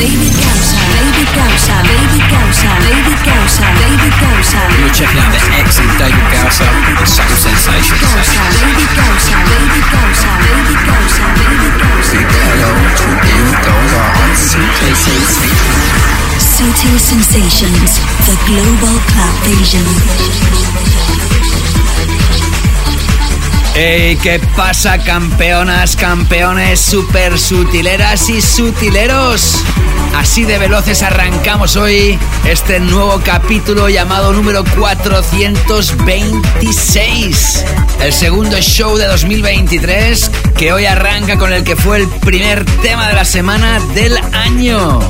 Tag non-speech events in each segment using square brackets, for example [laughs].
David Gausa. David Gausa. David Gausa. David Gausa. David Gausa. You're checking out the excellent David Gausa the Subtle Sensations. Gausa. David Gausa. David Gausa. David Gausa. David Gausa. Hello to David Gausa on Subtle Sensations. Subtle Sensations, the global club vision. Hey, ¿qué pasa campeonas, campeones, super sutileras y sutileros? Así de veloces arrancamos hoy este nuevo capítulo llamado número 426. El segundo show de 2023 que hoy arranca con el que fue el primer tema de la semana del año.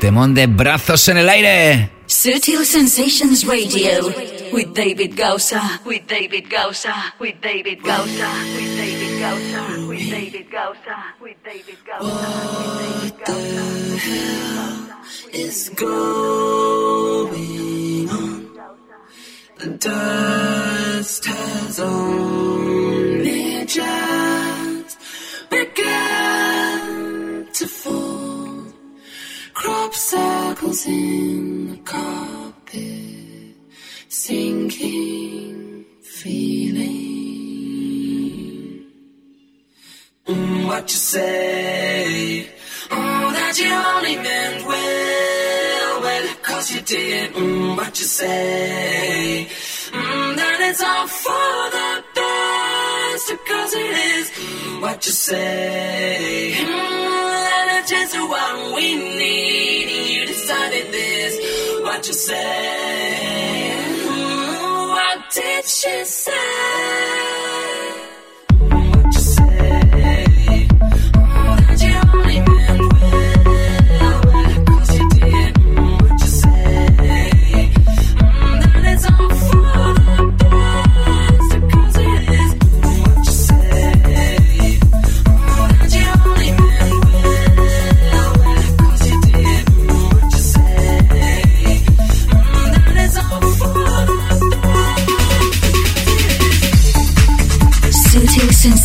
Temón de brazos en el aire. Subtle Sensations Radio with David Gausa. With David Gausa. With David Gausa. With David Gausa. With David Gausa. With David Gausa. With David Gausa. is going on. The dust has only just begun to fall. Crop circles in the carpet, sinking feeling. Mm, what you say? Oh, that you only meant well, well, cause you did. Mm, what you say? Mm, that it's all for the best, cause it is. Mm, what you say? Mm, it's just what we need, you decided this. What you say? Mm, what did she say?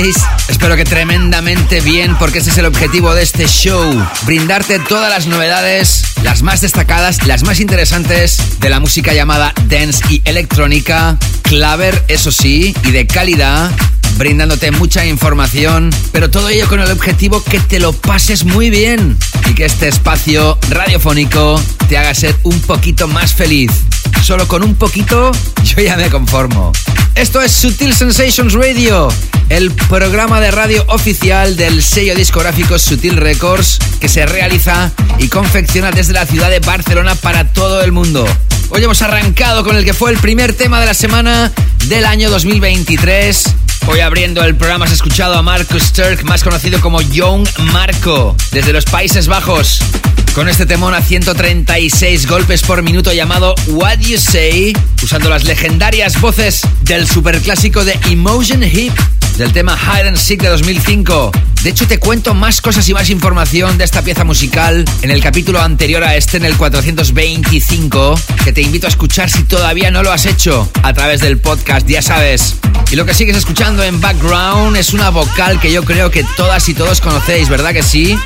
Estáis? Espero que tremendamente bien, porque ese es el objetivo de este show. Brindarte todas las novedades, las más destacadas, las más interesantes de la música llamada dance y electrónica. Claver, eso sí, y de calidad. Brindándote mucha información, pero todo ello con el objetivo que te lo pases muy bien y que este espacio radiofónico te haga ser un poquito más feliz. Solo con un poquito yo ya me conformo. Esto es Sutil Sensations Radio, el programa de radio oficial del sello discográfico Sutil Records que se realiza y confecciona desde la ciudad de Barcelona para todo el mundo. Hoy hemos arrancado con el que fue el primer tema de la semana del año 2023. Hoy abriendo el programa has escuchado a Marcus Turk, más conocido como Young Marco, desde los Países Bajos, con este temón a 136 golpes por minuto llamado What You Say, usando las legendarias voces del superclásico de Emotion Hip del tema Hide and Seek de 2005. De hecho, te cuento más cosas y más información de esta pieza musical en el capítulo anterior a este, en el 425, que te invito a escuchar si todavía no lo has hecho a través del podcast, ya sabes. Y lo que sigues escuchando en background es una vocal que yo creo que todas y todos conocéis, ¿verdad que sí?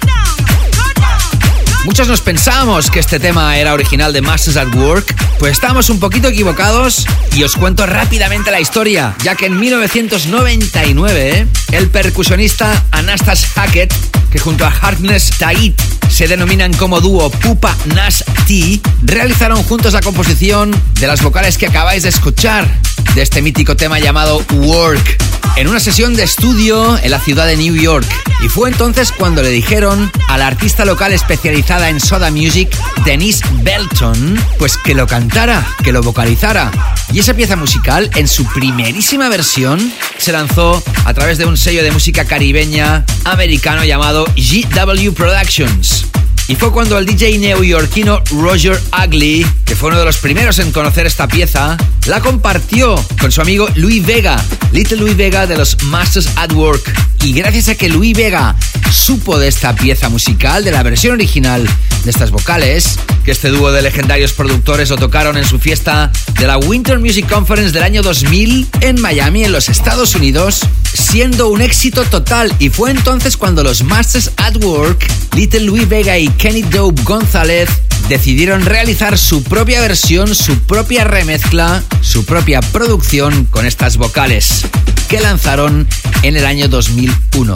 Muchos nos pensábamos que este tema era original de Masters at Work, pues estamos un poquito equivocados y os cuento rápidamente la historia, ya que en 1999 el percusionista Anastas Hackett, que junto a Harkness Tait se denominan como dúo Pupa Nas T, realizaron juntos la composición de las vocales que acabáis de escuchar de este mítico tema llamado Work en una sesión de estudio en la ciudad de New York. Y fue entonces cuando le dijeron a la artista local especializada en soda music, Denise Belton, pues que lo cantara, que lo vocalizara. Y esa pieza musical, en su primerísima versión, se lanzó a través de un sello de música caribeña americano llamado GW Productions. Y fue cuando el DJ neoyorquino Roger Ugly, que fue uno de los primeros en conocer esta pieza, la compartió con su amigo Louis Vega, Little Louis Vega de los Masters at Work. Y gracias a que Louis Vega supo de esta pieza musical, de la versión original de estas vocales, que este dúo de legendarios productores lo tocaron en su fiesta de la Winter Music Conference del año 2000 en Miami, en los Estados Unidos, siendo un éxito total. Y fue entonces cuando los Masters at Work, Little Louis Vega y Kenny Dope González decidieron realizar su propia versión, su propia remezcla, su propia producción con estas vocales que lanzaron en el año 2001.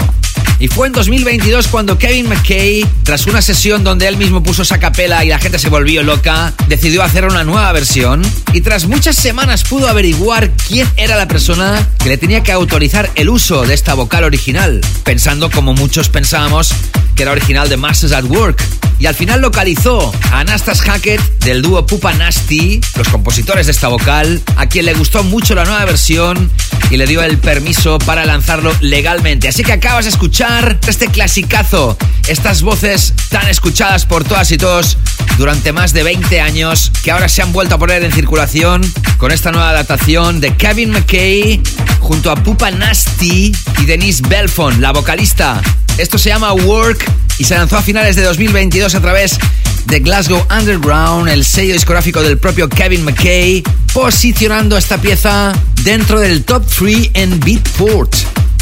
Y fue en 2022 cuando Kevin McKay, tras una sesión donde él mismo puso esa capela y la gente se volvió loca, decidió hacer una nueva versión y tras muchas semanas pudo averiguar quién era la persona que le tenía que autorizar el uso de esta vocal original, pensando como muchos pensábamos que era original de Masters at Work. Y al final localizó a Anastas Hackett del dúo Pupa Nasty, los compositores de esta vocal, a quien le gustó mucho la nueva versión y le dio el permiso para lanzarlo legalmente. Así que acabas de escuchar este clasicazo, estas voces tan escuchadas por todas y todos durante más de 20 años, que ahora se han vuelto a poner en circulación con esta nueva adaptación de Kevin McKay junto a Pupa Nasty y Denise Belfon, la vocalista. Esto se llama Work y se lanzó a finales de 2022 a través de Glasgow Underground, el sello discográfico del propio Kevin McKay, posicionando esta pieza dentro del top 3 en Beatport.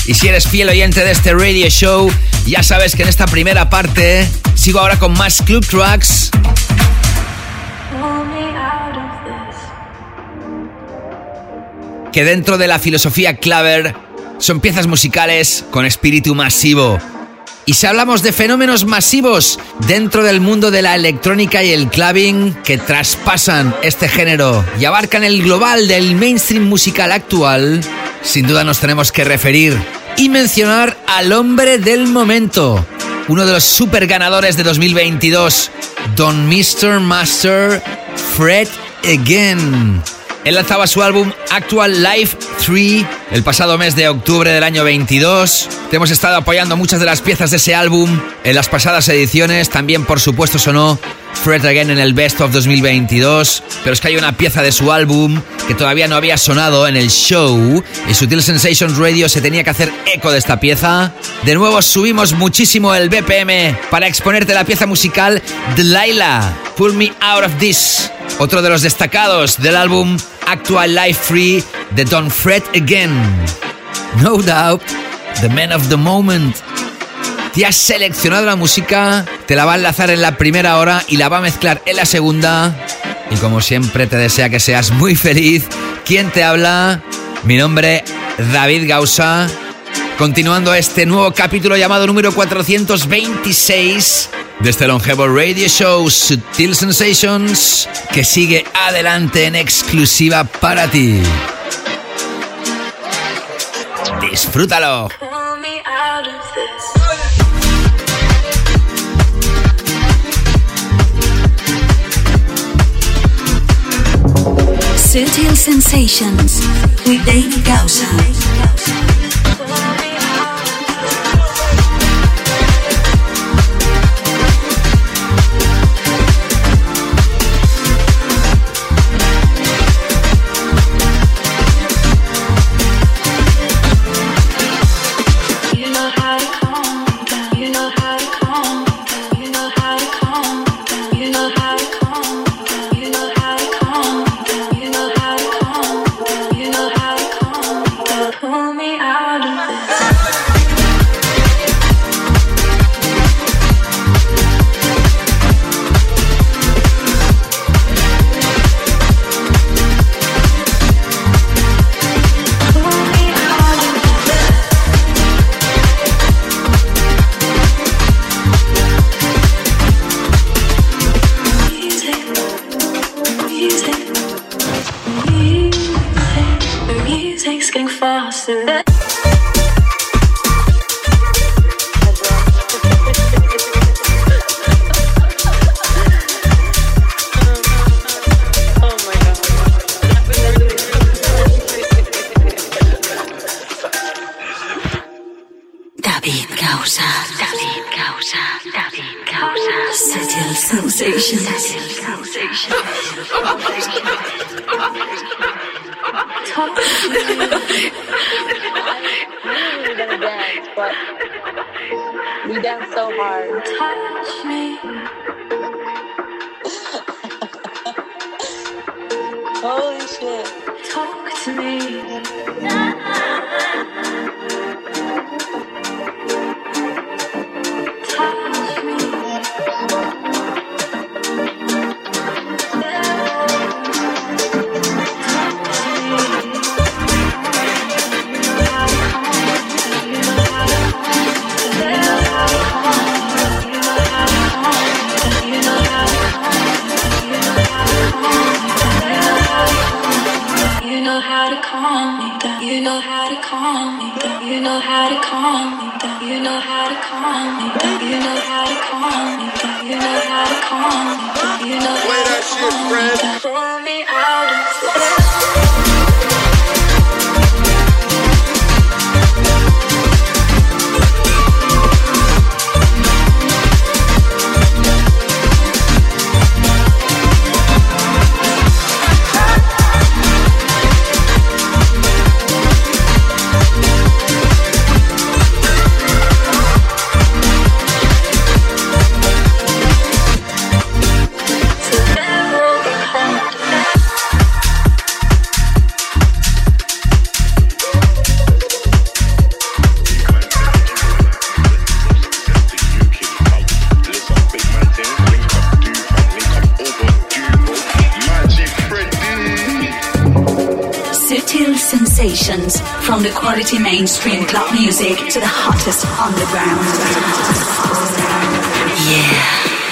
Y si eres fiel oyente de este radio show, ya sabes que en esta primera parte sigo ahora con más club tracks. Que dentro de la filosofía Claver son piezas musicales con espíritu masivo. Y si hablamos de fenómenos masivos dentro del mundo de la electrónica y el clubbing que traspasan este género y abarcan el global del mainstream musical actual, sin duda nos tenemos que referir y mencionar al hombre del momento, uno de los super ganadores de 2022, Don Mr. Master Fred Again. Él lanzaba su álbum Actual Life 3 el pasado mes de octubre del año 22. Te hemos estado apoyando muchas de las piezas de ese álbum en las pasadas ediciones. También, por supuesto, sonó Fred Again en el Best of 2022. Pero es que hay una pieza de su álbum que todavía no había sonado en el show. Y Sutil Sensations Radio se tenía que hacer eco de esta pieza. De nuevo subimos muchísimo el BPM para exponerte la pieza musical Delilah, Pull Me Out of This. Otro de los destacados del álbum Actual Life Free de Don Fred Again. No doubt, the man of the moment. Te has seleccionado la música, te la va a enlazar en la primera hora y la va a mezclar en la segunda. Y como siempre te desea que seas muy feliz. ¿Quién te habla? Mi nombre, David Gausa. Continuando este nuevo capítulo llamado número 426 de este longevo radio show Sutil Sensations que sigue adelante en exclusiva para ti. Disfrútalo. Sutil Sensations with David Gausa. sensations from the quality mainstream club music to the hottest underground. Yeah.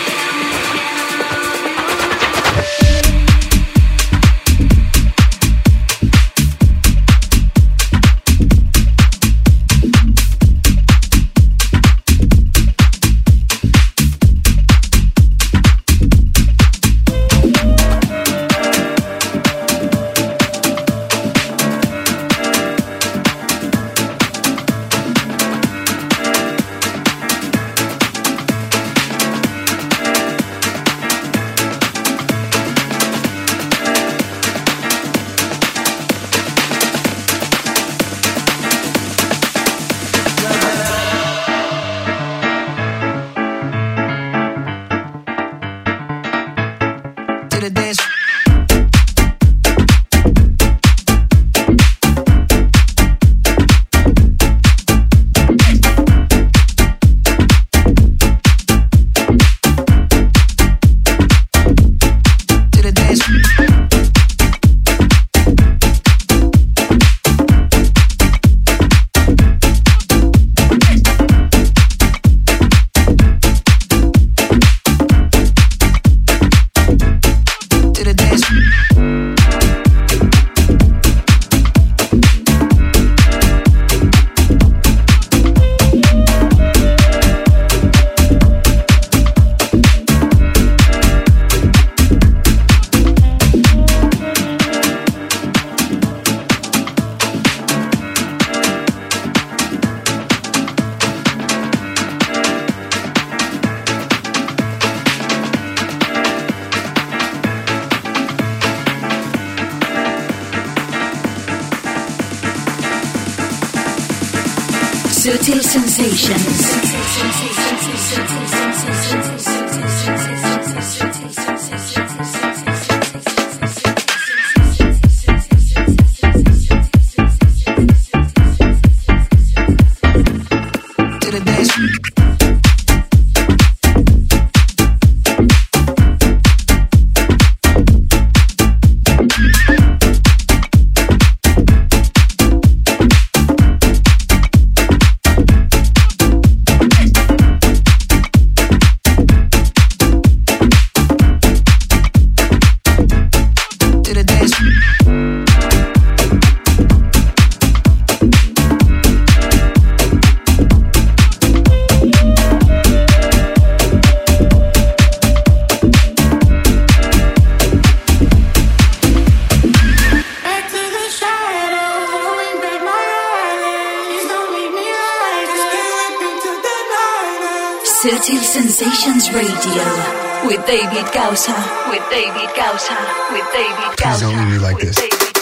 David Gausa. With David Gausa. With David Gausa. Please don't leave me like this.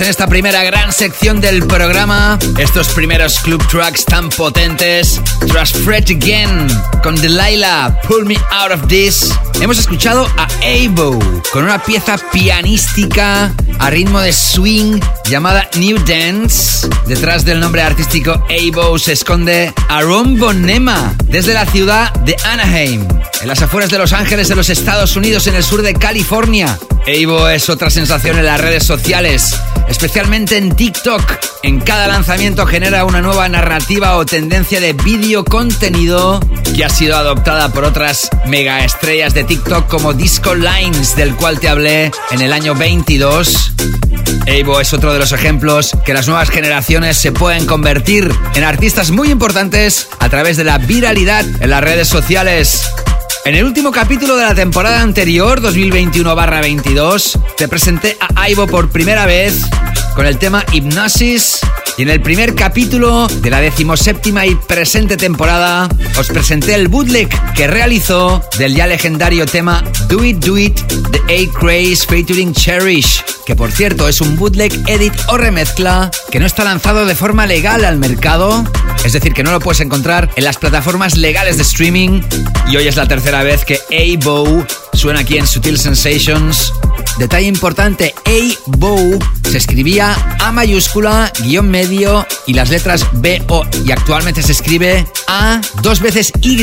En esta primera gran sección del programa. Estos primeros club tracks tan potentes. Tras Fred Again con Delilah, Pull Me Out of This. Hemos escuchado a Abo con una pieza pianística a ritmo de swing llamada New Dance. Detrás del nombre artístico Abo se esconde Aaron Bonema desde la ciudad de Anaheim, en las afueras de Los Ángeles de los Estados Unidos, en el sur de California. Evo es otra sensación en las redes sociales, especialmente en TikTok. En cada lanzamiento genera una nueva narrativa o tendencia de vídeo contenido que ha sido adoptada por otras mega estrellas de TikTok como Disco Lines, del cual te hablé en el año 22. Evo es otro de los ejemplos que las nuevas generaciones se pueden convertir en artistas muy importantes a través de la viralidad en las redes sociales. En el último capítulo de la temporada anterior, 2021-22, te presenté a Ivo por primera vez con el tema Hypnosis. Y en el primer capítulo de la decimoséptima y presente temporada, os presenté el bootleg que realizó del ya legendario tema Do It Do It de A Craze featuring Cherish, que por cierto es un bootleg edit o remezcla que no está lanzado de forma legal al mercado, es decir, que no lo puedes encontrar en las plataformas legales de streaming. Y hoy es la tercera vez que A-Bow suena aquí en Sutil Sensations. Detalle importante, A-Bow se escribía A mayúscula, guion medio y las letras B-O. Y actualmente se escribe A dos veces Y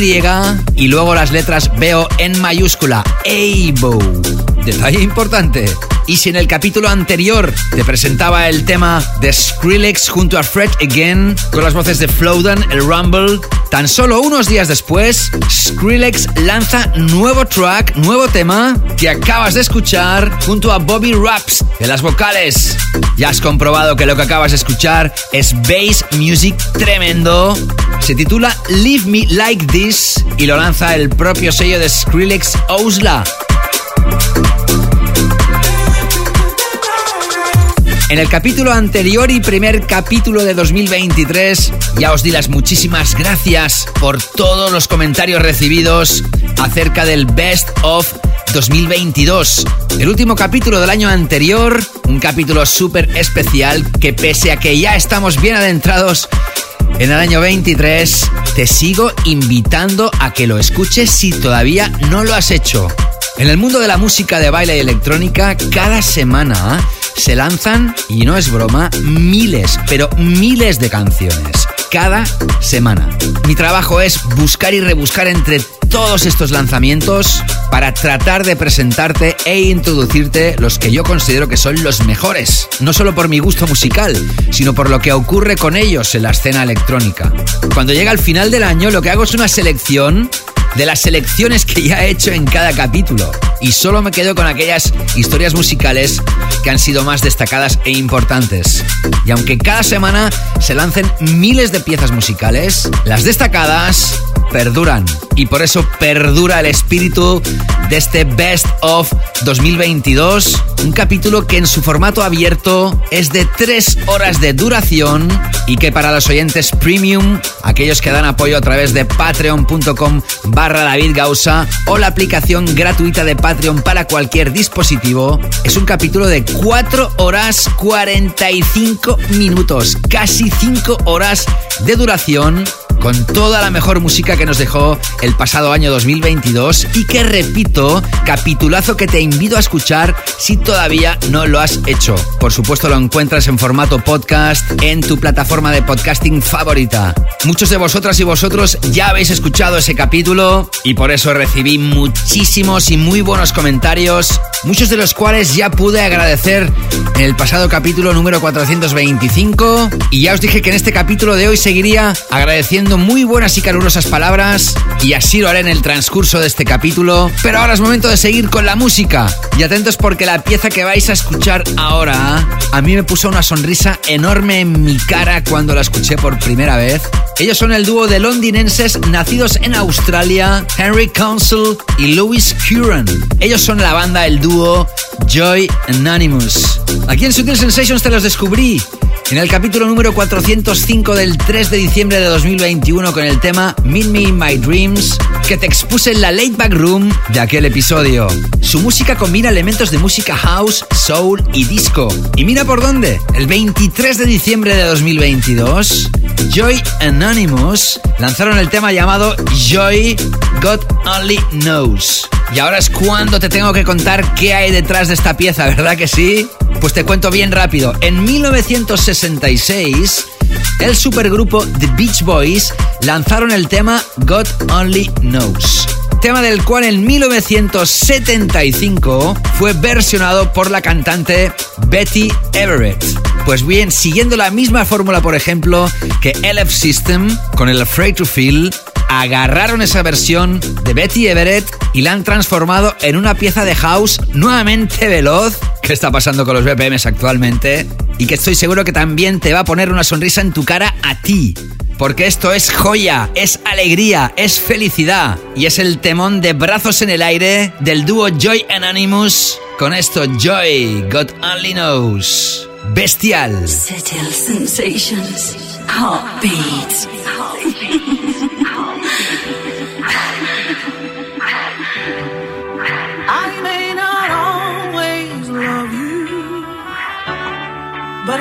y luego las letras B-O en mayúscula. A-Bow. Detalle importante. Y si en el capítulo anterior te presentaba el tema de Skrillex junto a Fred Again con las voces de Flowdan, el Rumble, tan solo unos días después, Skrillex lanza nuevo track, nuevo tema que acabas de escuchar junto a Bobby Raps de las vocales. Ya has comprobado que lo que acabas de escuchar es bass music tremendo. Se titula Leave Me Like This y lo lanza el propio sello de Skrillex Ousla. En el capítulo anterior y primer capítulo de 2023 ya os di las muchísimas gracias por todos los comentarios recibidos acerca del Best of 2022. El último capítulo del año anterior, un capítulo súper especial que pese a que ya estamos bien adentrados en el año 23, te sigo invitando a que lo escuches si todavía no lo has hecho. En el mundo de la música de baile y electrónica, cada semana se lanzan, y no es broma, miles, pero miles de canciones. Cada semana. Mi trabajo es buscar y rebuscar entre todos estos lanzamientos para tratar de presentarte e introducirte los que yo considero que son los mejores. No solo por mi gusto musical, sino por lo que ocurre con ellos en la escena electrónica. Cuando llega el final del año, lo que hago es una selección de las selecciones que ya he hecho en cada capítulo. Y solo me quedo con aquellas historias musicales que han sido más destacadas e importantes. Y aunque cada semana se lancen miles de piezas musicales, las destacadas perduran. Y por eso perdura el espíritu de este Best of 2022. Un capítulo que en su formato abierto es de 3 horas de duración y que para los oyentes premium, aquellos que dan apoyo a través de patreon.com barra David Gausa o la aplicación gratuita de Patreon para cualquier dispositivo, es un capítulo de 4 horas 45 minutos, casi 5 horas de duración con toda la mejor música que nos dejó el pasado año 2022 y que repito, capitulazo que te invito a escuchar si todavía no lo has hecho. Por supuesto lo encuentras en formato podcast en tu plataforma de podcasting favorita. Muchos de vosotras y vosotros ya habéis escuchado ese capítulo y por eso recibí muchísimos y muy buenos comentarios muchos de los cuales ya pude agradecer en el pasado capítulo número 425 y ya os dije que en este capítulo de hoy seguiría agradeciendo muy buenas y calurosas palabras y así lo haré en el transcurso de este capítulo, pero ahora es momento de seguir con la música y atentos porque la pieza que vais a escuchar ahora a mí me puso una sonrisa enorme en mi cara cuando la escuché por primera vez. Ellos son el dúo de londinenses nacidos en Australia, Henry Council y Louis Curran. Ellos son la banda, el dúo Joy Anonymous. Aquí en Sutil Sensations te los descubrí en el capítulo número 405 del 3 de diciembre de 2021 con el tema Meet My Dreams que te expuse en la Late Back Room de aquel episodio. Su música combina elementos de música house, soul y disco. Y mira por dónde, el 23 de diciembre de 2022, Joy Anonymous lanzaron el tema llamado Joy God Only Knows. Y ahora es cuando te tengo que contar qué hay detrás de esta pieza, ¿verdad que sí? Pues te cuento bien rápido. En 1966, el supergrupo The Beach Boys lanzaron el tema God Only Knows. Tema del cual en 1975 fue versionado por la cantante Betty Everett. Pues bien, siguiendo la misma fórmula, por ejemplo, que LF System con el Afraid to Feel, agarraron esa versión de Betty Everett y la han transformado en una pieza de house nuevamente veloz. ¿Qué está pasando con los BPMs actualmente? Y que estoy seguro que también te va a poner una sonrisa en tu cara a ti. Porque esto es joya, es alegría, es felicidad. Y es el temón de brazos en el aire del dúo Joy Anonymous. Con esto, Joy, God Only Knows. Bestial. Sensations. Heartbeat.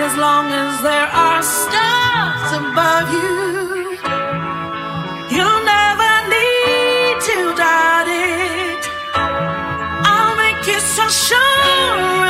As long as there are stars above you, you'll never need to doubt it. I'll make you so sure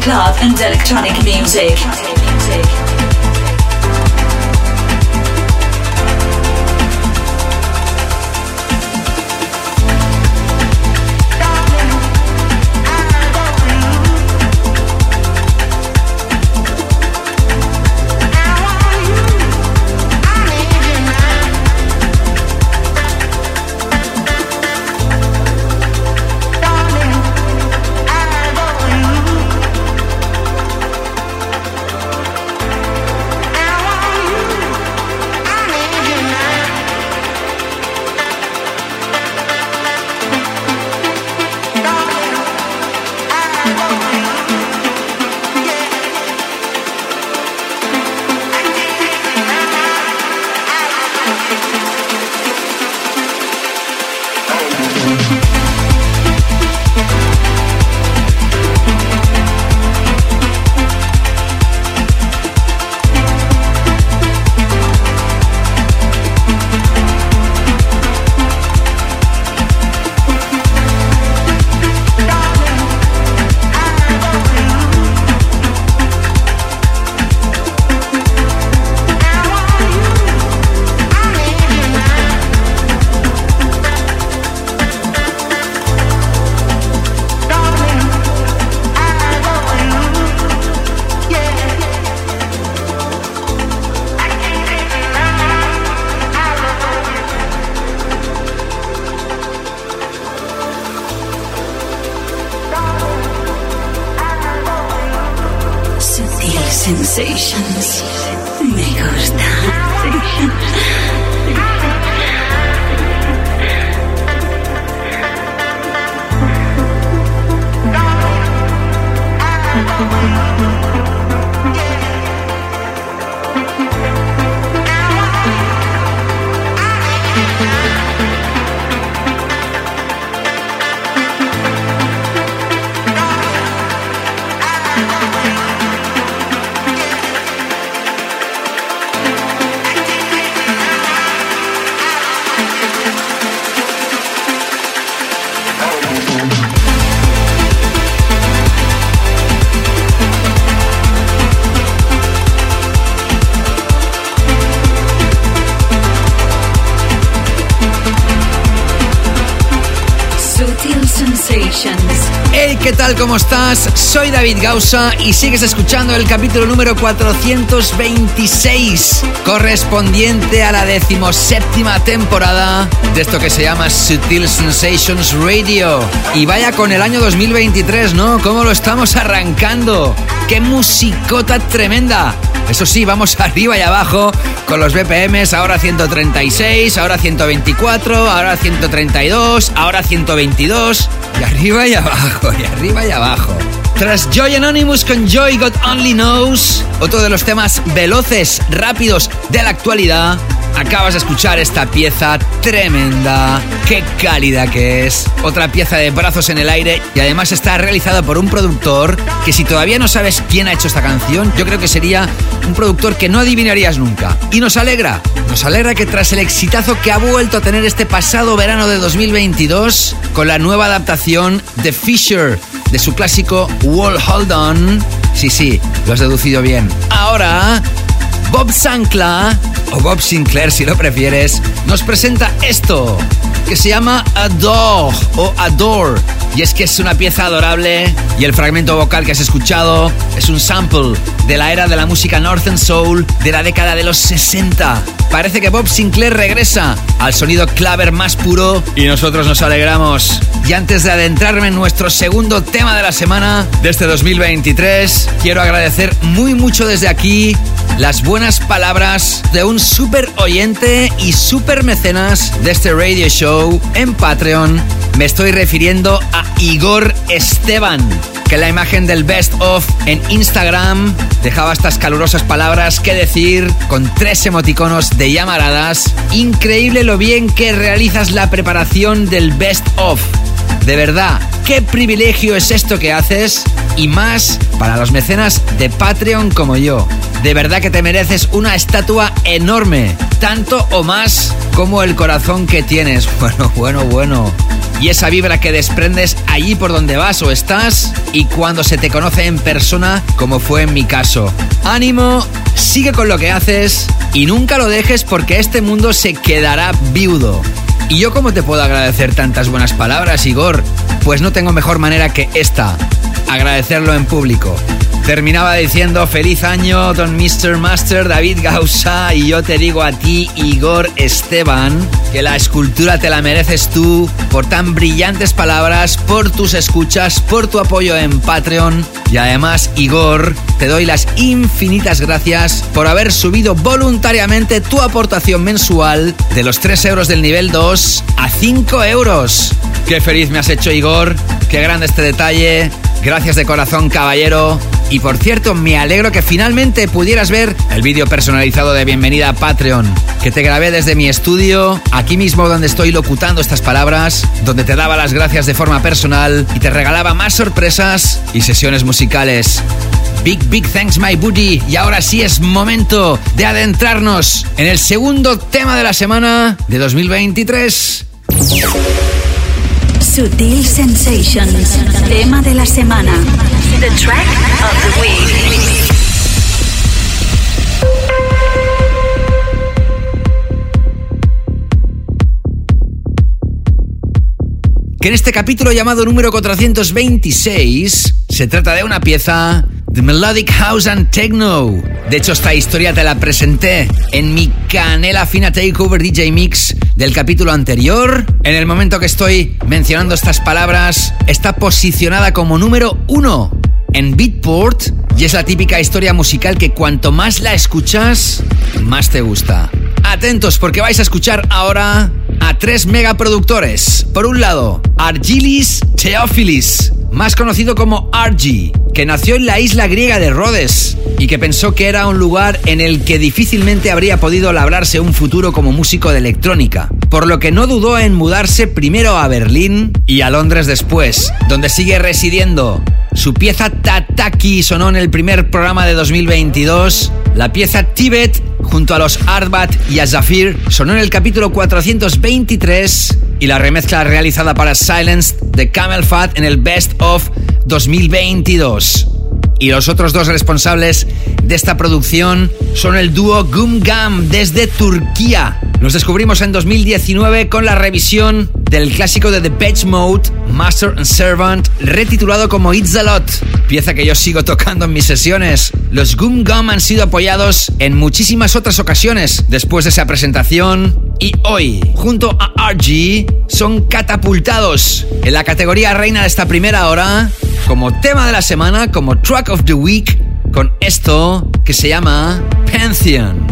club and electronic music. ¿Cómo estás? Soy David Gausa y sigues escuchando el capítulo número 426, correspondiente a la decimoséptima temporada de esto que se llama Sutil Sensations Radio. Y vaya con el año 2023, ¿no? ¿Cómo lo estamos arrancando? ¡Qué musicota tremenda! Eso sí, vamos [laughs] arriba y abajo con los BPMs, ahora 136, ahora 124, ahora 132, ahora 122, y arriba y abajo, y arriba y abajo. Tras Joy Anonymous con Joy God Only Knows, otro de los temas veloces, rápidos de la actualidad, acabas de escuchar esta pieza tremenda, qué cálida que es. Otra pieza de brazos en el aire y además está realizada por un productor que si todavía no sabes quién ha hecho esta canción, yo creo que sería un productor que no adivinarías nunca. Y nos alegra, nos alegra que tras el exitazo que ha vuelto a tener este pasado verano de 2022, con la nueva adaptación de Fisher de su clásico Wall Hold On, sí, sí, lo has deducido bien. Ahora Bob Sankla, o Bob Sinclair si lo prefieres, nos presenta esto, que se llama Adore o Adore. Y es que es una pieza adorable y el fragmento vocal que has escuchado es un sample de la era de la música Northern Soul de la década de los 60. Parece que Bob Sinclair regresa al sonido claver más puro y nosotros nos alegramos. Y antes de adentrarme en nuestro segundo tema de la semana de este 2023, quiero agradecer muy mucho desde aquí las buenas palabras de un súper oyente y súper mecenas de este radio show en Patreon. Me estoy refiriendo a Igor Esteban, que la imagen del Best of en Instagram dejaba estas calurosas palabras que decir con tres emoticonos de llamaradas. Increíble lo bien que realizas la preparación del Best of. De verdad, qué privilegio es esto que haces y más para los mecenas de Patreon como yo. De verdad que te mereces una estatua enorme, tanto o más como el corazón que tienes. [laughs] Bueno, bueno, bueno. Y esa vibra que desprendes allí por donde vas o estás y cuando se te conoce en persona, como fue en mi caso. Ánimo, sigue con lo que haces y nunca lo dejes porque este mundo se quedará viudo. ¿Y yo cómo te puedo agradecer tantas buenas palabras, Igor? Pues no tengo mejor manera que esta, agradecerlo en público. Terminaba diciendo feliz año, don Mr. Master David Gausa, y yo te digo a ti, Igor Esteban, que la escultura te la mereces tú por tan brillantes palabras, por tus escuchas, por tu apoyo en Patreon. Y además, Igor, te doy las infinitas gracias por haber subido voluntariamente tu aportación mensual de los 3 euros del nivel 2 a 5 euros. Qué feliz me has hecho, Igor. Qué grande este detalle. Gracias de corazón, caballero. Y por cierto, me alegro que finalmente pudieras ver el vídeo personalizado de bienvenida a Patreon, que te grabé desde mi estudio, aquí mismo donde estoy locutando estas palabras, donde te daba las gracias de forma personal y te regalaba más sorpresas y sesiones musicales. Big, big thanks, my booty. Y ahora sí es momento de adentrarnos en el segundo tema de la semana de 2023. Sutil Sensations. Tema de la semana. The track of the week. Que en este capítulo llamado número 426 se trata de una pieza de Melodic House and Techno. De hecho, esta historia te la presenté en mi Canela Fina Takeover DJ Mix del capítulo anterior. En el momento que estoy mencionando estas palabras, está posicionada como número uno en Beatport y es la típica historia musical que cuanto más la escuchas, más te gusta. Atentos porque vais a escuchar ahora a tres megaproductores. Por un lado, Argilis Theophilis, más conocido como Argy, que nació en la isla griega de Rhodes y que pensó que era un lugar en el que difícilmente habría podido labrarse un futuro como músico de electrónica, por lo que no dudó en mudarse primero a Berlín y a Londres después, donde sigue residiendo. Su pieza Tataki sonó en el primer programa de 2022. La pieza Tibet, junto a los Arbat y a Zafir, sonó en el capítulo 423. Y la remezcla realizada para Silence de Camel Fat en el Best of 2022. Y los otros dos responsables de esta producción son el dúo Gum Gum desde Turquía. Los descubrimos en 2019 con la revisión del clásico de The Beach Mode, Master and Servant, retitulado como It's a Lot, pieza que yo sigo tocando en mis sesiones. Los Gum Gum han sido apoyados en muchísimas otras ocasiones después de esa presentación y hoy, junto a RG, son catapultados en la categoría reina de esta primera hora como tema de la semana, como track of the week, con esto que se llama Pantheon.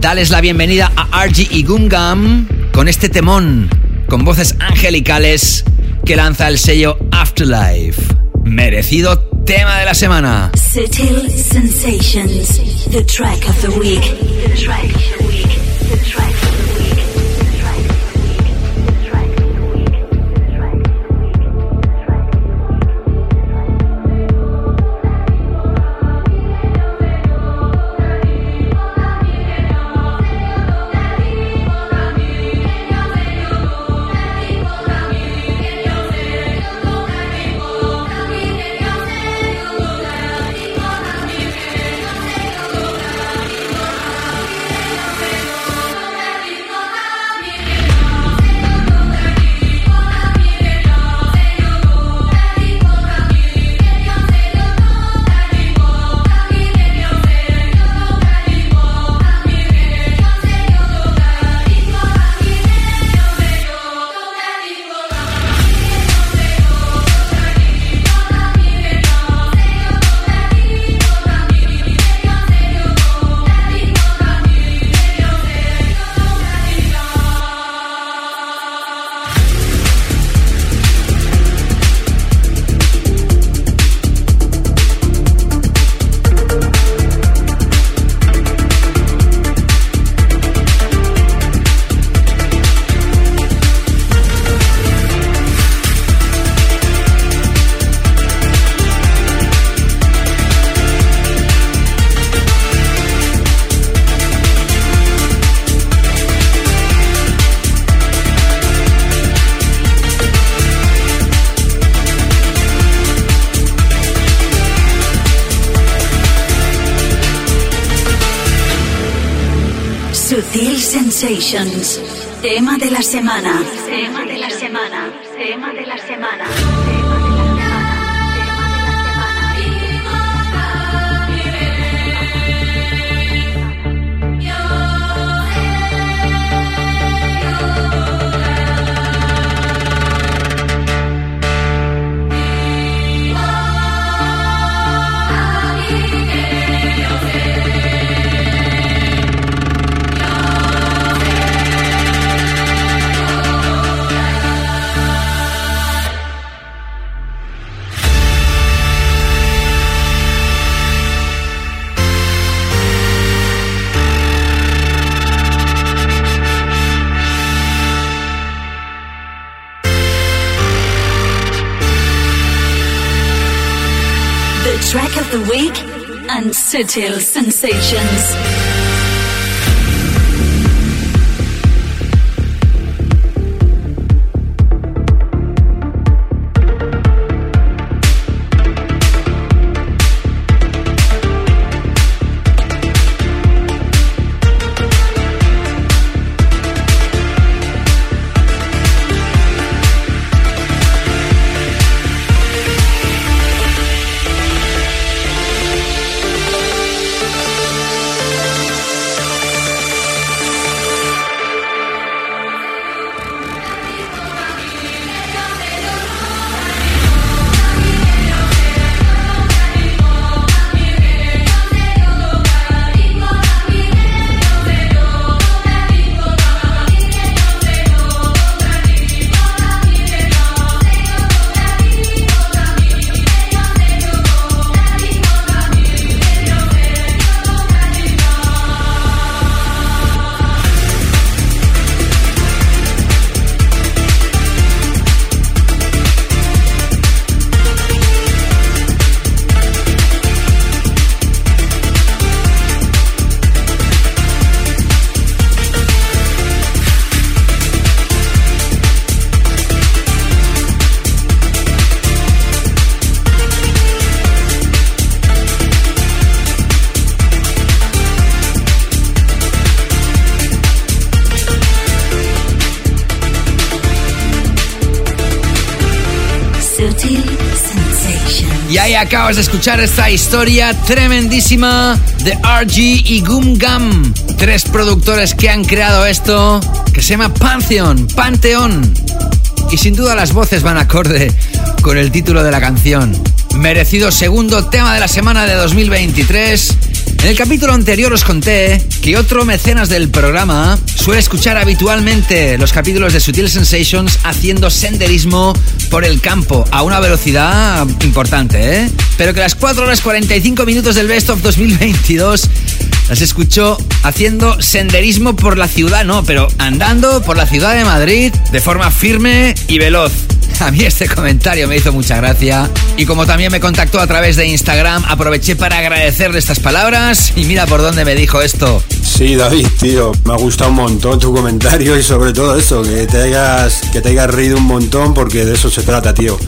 Dales la bienvenida a RG y Gungam con este temón, con voces angelicales que lanza el sello Afterlife. Merecido tema de la semana. Sutil Sensations. The track of the week. The track of the week. The track semana. And Sutil Sensations. Acabas de escuchar esta historia tremendísima de RG y Gum Gum. Tres productores que han creado esto que se llama Pantheon, Panteón. Y sin duda las voces van acorde con el título de la canción. Merecido segundo tema de la semana de 2023. En el capítulo anterior os conté que otro mecenas del programa suele escuchar habitualmente los capítulos de Sutil Sensations haciendo senderismo por el campo a una velocidad importante, ¿eh? Pero que las 4 horas 45 minutos del Best of 2022 las escuchó haciendo senderismo por la ciudad, no, pero andando por la ciudad de Madrid de forma firme y veloz. [laughs] A mí este comentario me hizo mucha gracia y como también me contactó a través de Instagram, aproveché para agradecerle estas palabras y mira por dónde me dijo esto. Sí, David, tío, me ha gustado un montón tu comentario y sobre todo eso, que te hayas, que te hayas reído un montón porque de eso se trata, tío.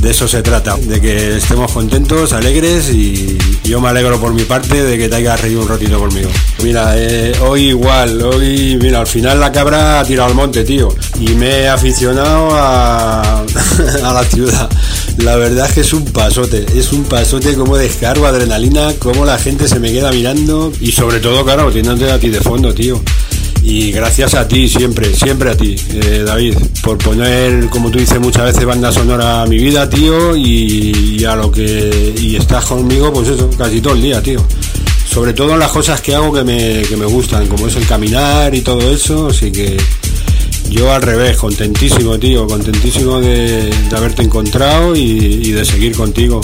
De eso se trata, de que estemos contentos, alegres y yo me alegro por mi parte de que te hayas reído un ratito conmigo. Mira, eh, hoy igual, hoy, mira, al final la cabra ha tirado al monte, tío, y me he aficionado a, [laughs] a la ciudad. La verdad es que es un pasote, es un pasote como descargo adrenalina, como la gente se me queda mirando y sobre todo, claro, teniéndote a ti de fondo, tío. Y gracias a ti, siempre, siempre a ti, eh, David, por poner, como tú dices muchas veces, banda sonora a mi vida, tío, y, a lo que. Y estás conmigo, pues eso, casi todo el día, tío. Sobre todo en las cosas que hago que me, que me gustan, como es el caminar y todo eso, así que. Yo al revés, contentísimo, tío, contentísimo de, haberte encontrado y, de seguir contigo.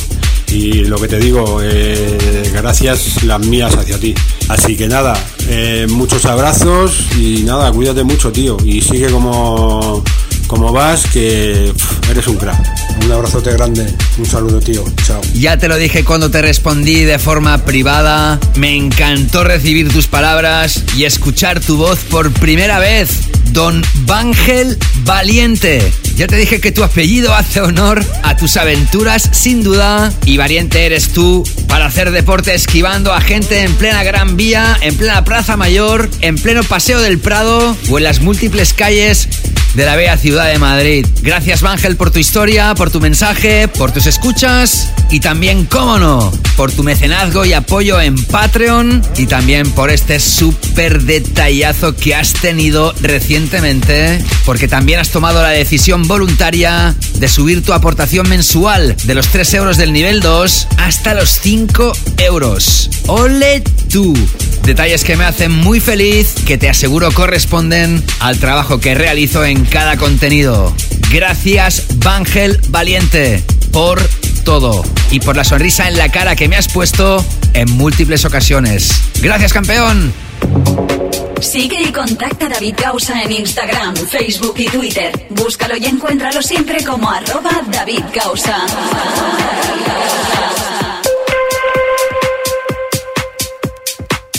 Y lo que te digo, eh, gracias las mías hacia ti. Así que nada, eh, muchos abrazos y nada, cuídate mucho, tío. Y sigue como, como vas, que eres un crack. Un abrazote grande, un saludo, tío. Chao. Ya te lo dije cuando te respondí de forma privada. Me encantó recibir tus palabras y escuchar tu voz por primera vez. Don Vangel Valiente. Ya te dije que tu apellido hace honor a tus aventuras, sin duda. Y valiente eres tú para hacer deporte esquivando a gente en plena Gran Vía, en plena Plaza Mayor, en pleno Paseo del Prado o en las múltiples calles de la bella ciudad de Madrid. Gracias, Ángel, por tu historia, por tu mensaje, por tus escuchas y también, cómo no, por tu mecenazgo y apoyo en Patreon y también por este súper detallazo que has tenido recientemente, porque también has tomado la decisión voluntaria de subir tu aportación mensual de los 3 euros del nivel 2 hasta los 5 euros. ¡Ole Detalles que me hacen muy feliz, que te aseguro corresponden al trabajo que realizo en cada contenido. Gracias, Vangel Valiente, por todo y por la sonrisa en la cara que me has puesto en múltiples ocasiones. Gracias, campeón. Sigue y contacta a David Gausa en Instagram, Facebook y Twitter. Búscalo y encuéntralo siempre como arroba David Gausa.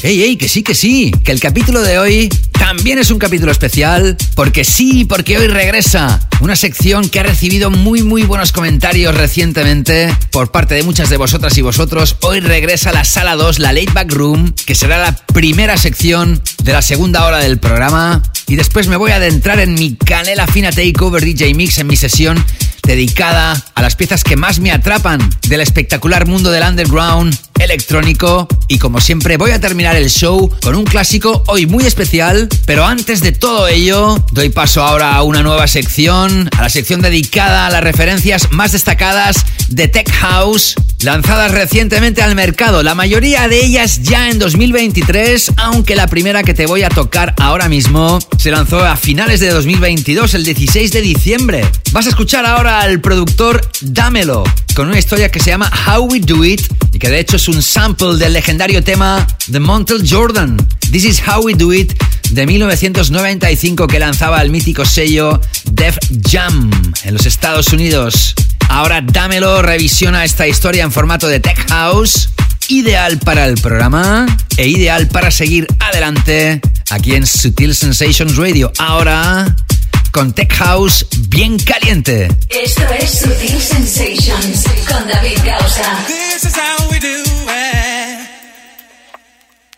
¡Ey, ey! Que sí, que sí, que el capítulo de hoy también es un capítulo especial, porque sí, porque hoy regresa una sección que ha recibido muy, muy buenos comentarios recientemente por parte de muchas de vosotras y vosotros. Hoy regresa la sala 2, la Late Back Room, que será la primera sección de la segunda hora del programa. Y después me voy a adentrar en mi canela fina Takeover DJ Mix en mi sesión dedicada a las piezas que más me atrapan del espectacular mundo del underground electrónico y como siempre voy a terminar el show con un clásico hoy muy especial, pero antes de todo ello doy paso ahora a una nueva sección, a la sección dedicada a las referencias más destacadas de Tech House lanzadas recientemente al mercado, la mayoría de ellas ya en 2023, aunque la primera que te voy a tocar ahora mismo se lanzó a finales de 2022, el 16 de diciembre. Vas a escuchar ahora al productor Dámelo con una historia que se llama How We Do It y que de hecho es un sample del legendario tema The Montel Jordan. This is How We Do It de 1995 que lanzaba el mítico sello Def Jam en los Estados Unidos. Ahora Dámelo revisiona esta historia en formato de Tech House, ideal para el programa e ideal para seguir adelante aquí en Sutil Sensations Radio. Ahora con Tech House bien caliente. Esto es Sutil Sensations con David Gausa. This is how we do it.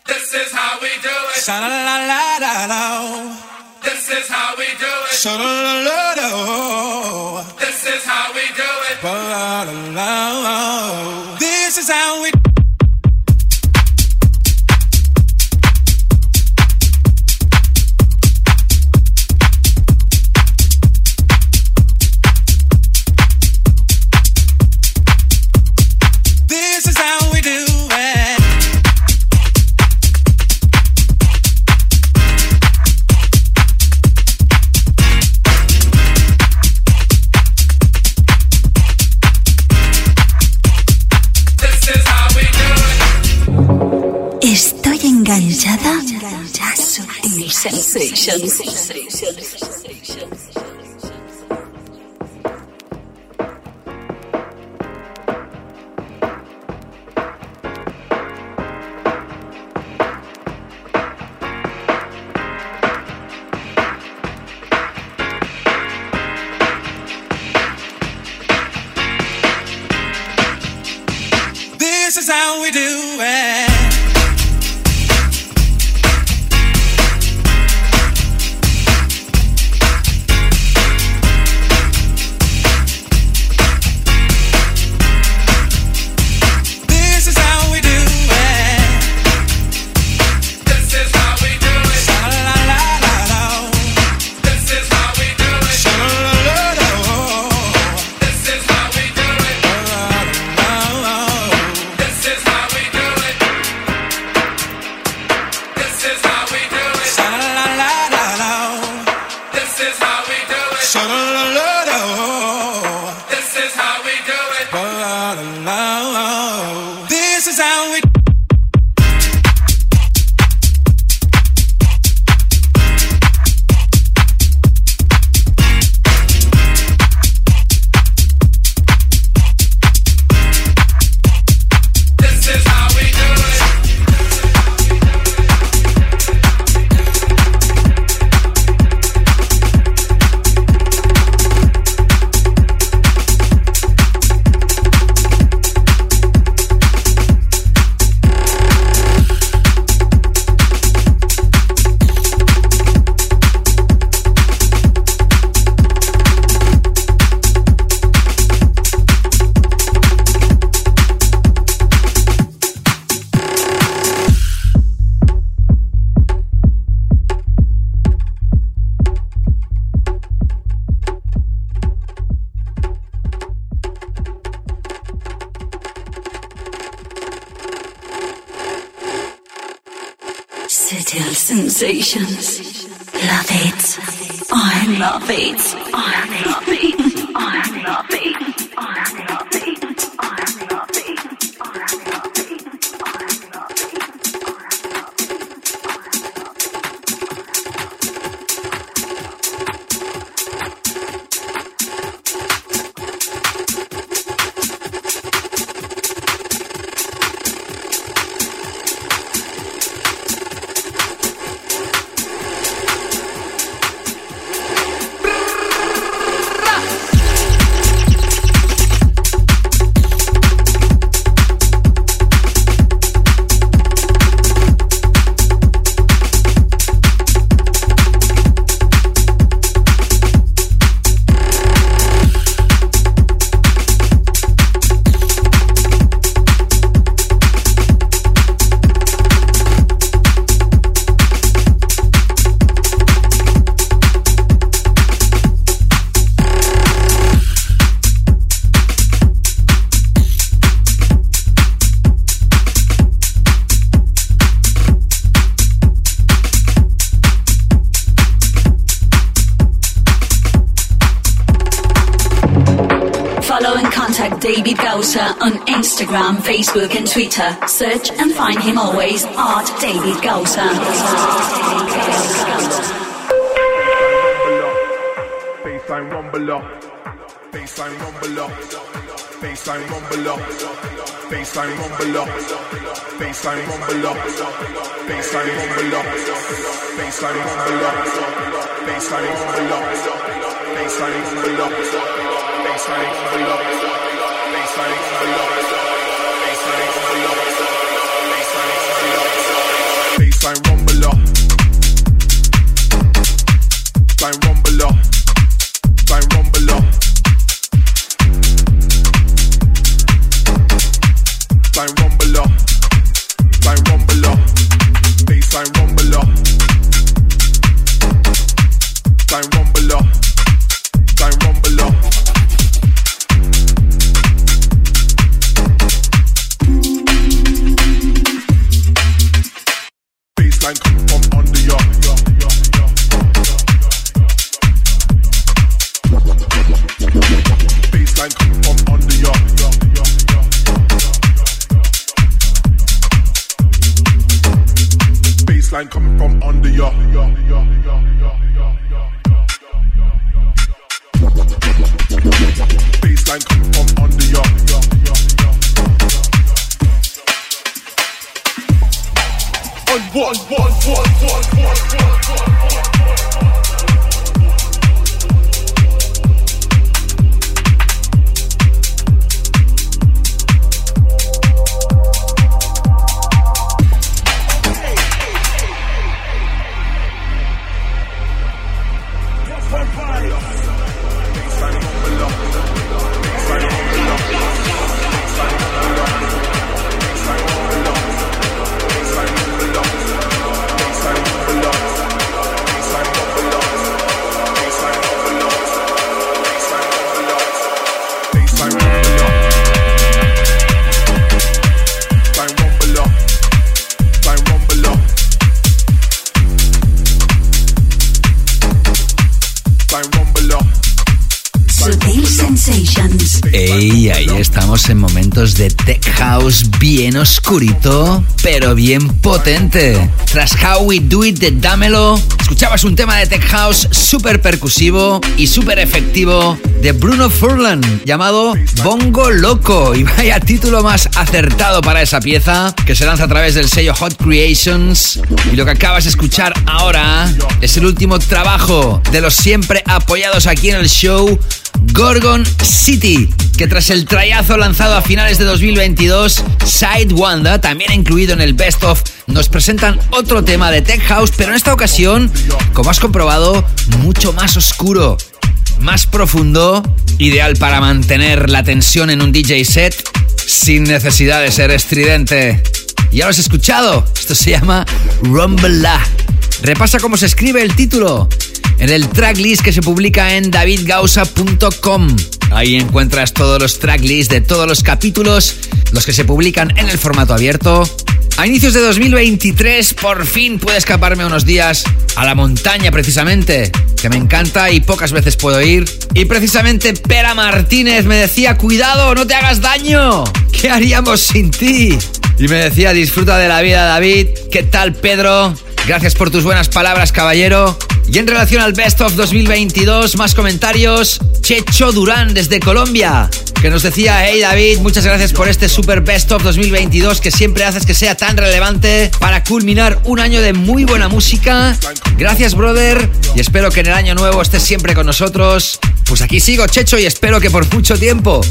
This is how we do it. Sha la la la la la. This is how we do it. Sha la la la la. This is how we do it. La la la la. This is how we. Enganchada a Sutil Sensations. Instagram, Facebook, and Twitter. Search and find him always Art David Gausser. baseline rumble up, baseline rumble up, baseline rumble up, baseline rumble up, baseline rumble up, baseline rumble up, baseline rumble up, baseline rumble up. Baseline rumble baseline rumbler, baseline rumbler. One, one, de tech house bien oscurito, pero bien potente. Tras How We Do It de Dámelo, escuchabas un tema de tech house súper percusivo y súper efectivo de Bruno Furlan llamado Bongo Loco. Y vaya título más acertado para esa pieza que se lanza a través del sello Hot Creations. Y lo que acabas de escuchar ahora es el último trabajo de los siempre apoyados aquí en el show. Gorgon City, que tras el trayazo lanzado a finales de 2022, Side Wanda, también incluido en el Best of, nos presentan otro tema de Tech House, pero en esta ocasión, como has comprobado, mucho más oscuro, más profundo, ideal para mantener la tensión en un DJ set sin necesidad de ser estridente. Ya lo has escuchado, esto se llama Rumble Repasa cómo se escribe el título en el tracklist que se publica en davidgausa.com. Ahí encuentras todos los tracklists de todos los capítulos, los que se publican en el formato abierto, A inicios de 2023 por fin pude escaparme unos días a la montaña precisamente, que me encanta y pocas veces puedo ir. Y precisamente Pera Martínez me decía, cuidado, no te hagas daño, ¿qué haríamos sin ti? Y me decía, disfruta de la vida David, ¿qué tal Pedro? Gracias por tus buenas palabras, caballero. Y en relación al Best of 2022, más comentarios. Checho Durán desde Colombia, que nos decía, hey David, muchas gracias por este Super Best of 2022 que siempre haces que sea tan relevante para culminar un año de muy buena música. Gracias, brother, y espero que en el año nuevo estés siempre con nosotros. Pues aquí sigo, Checho, y espero que por mucho tiempo.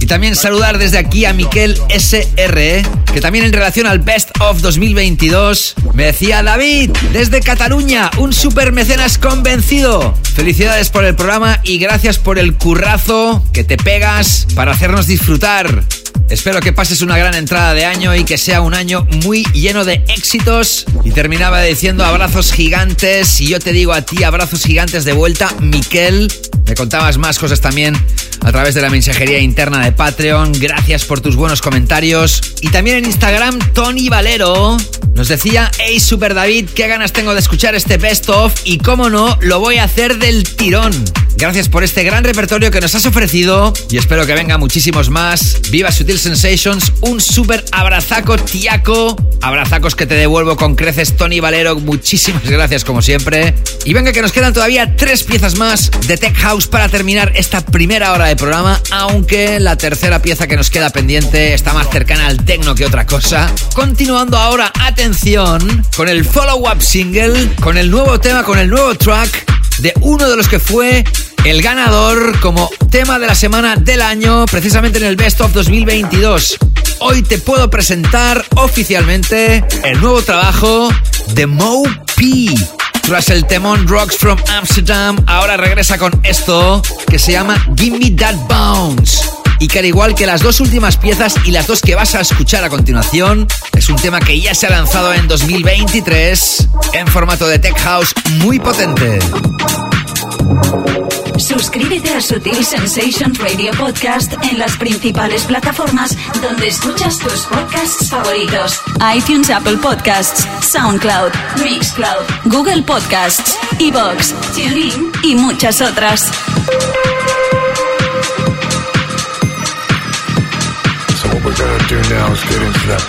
Y también saludar desde aquí a Miquel SR, que también en relación al Best of 2022 me decía David, desde Cataluña, un super mecenas convencido. Felicidades por el programa y gracias por el currazo que te pegas para hacernos disfrutar. Espero que pases una gran entrada de año y que sea un año muy lleno de éxitos. Y terminaba diciendo abrazos gigantes. Y yo te digo a ti abrazos gigantes de vuelta, Miquel. Me contabas más cosas también a través de la mensajería interna de Patreon. Gracias por tus buenos comentarios. Y también en Instagram, Tony Valero nos decía, hey Super David, qué ganas tengo de escuchar este best of y cómo no, lo voy a hacer del tirón. Gracias por este gran repertorio que nos has ofrecido y espero que venga muchísimos más. Viva Sutil Sensations, un super abrazaco tiaco. Abrazacos que te devuelvo con creces, Tony Valero. Muchísimas gracias como siempre. Y venga que nos quedan todavía tres piezas más de Tech House para terminar esta primera hora de programa, aunque la tercera pieza que nos queda pendiente está más cercana al techno que otra cosa. Continuando ahora, atención, con el follow-up single, con el nuevo tema, con el nuevo track de uno de los que fue el ganador como tema de la semana del año, precisamente en el Best of 2022. Hoy te puedo presentar oficialmente el nuevo trabajo de Mo P. Tras el temón Rocks from Amsterdam, ahora regresa con esto que se llama Give Me That Bounce. Y que al igual que las dos últimas piezas y las dos que vas a escuchar a continuación, es un tema que ya se ha lanzado en 2023 en formato de Tech House muy potente. Suscríbete a Sutil Sensations Radio Podcast en las principales plataformas donde escuchas tus podcasts favoritos: iTunes, Apple Podcasts, SoundCloud, Mixcloud, Google Podcasts, Evox, TuneIn y muchas otras. Gonna do now is get into that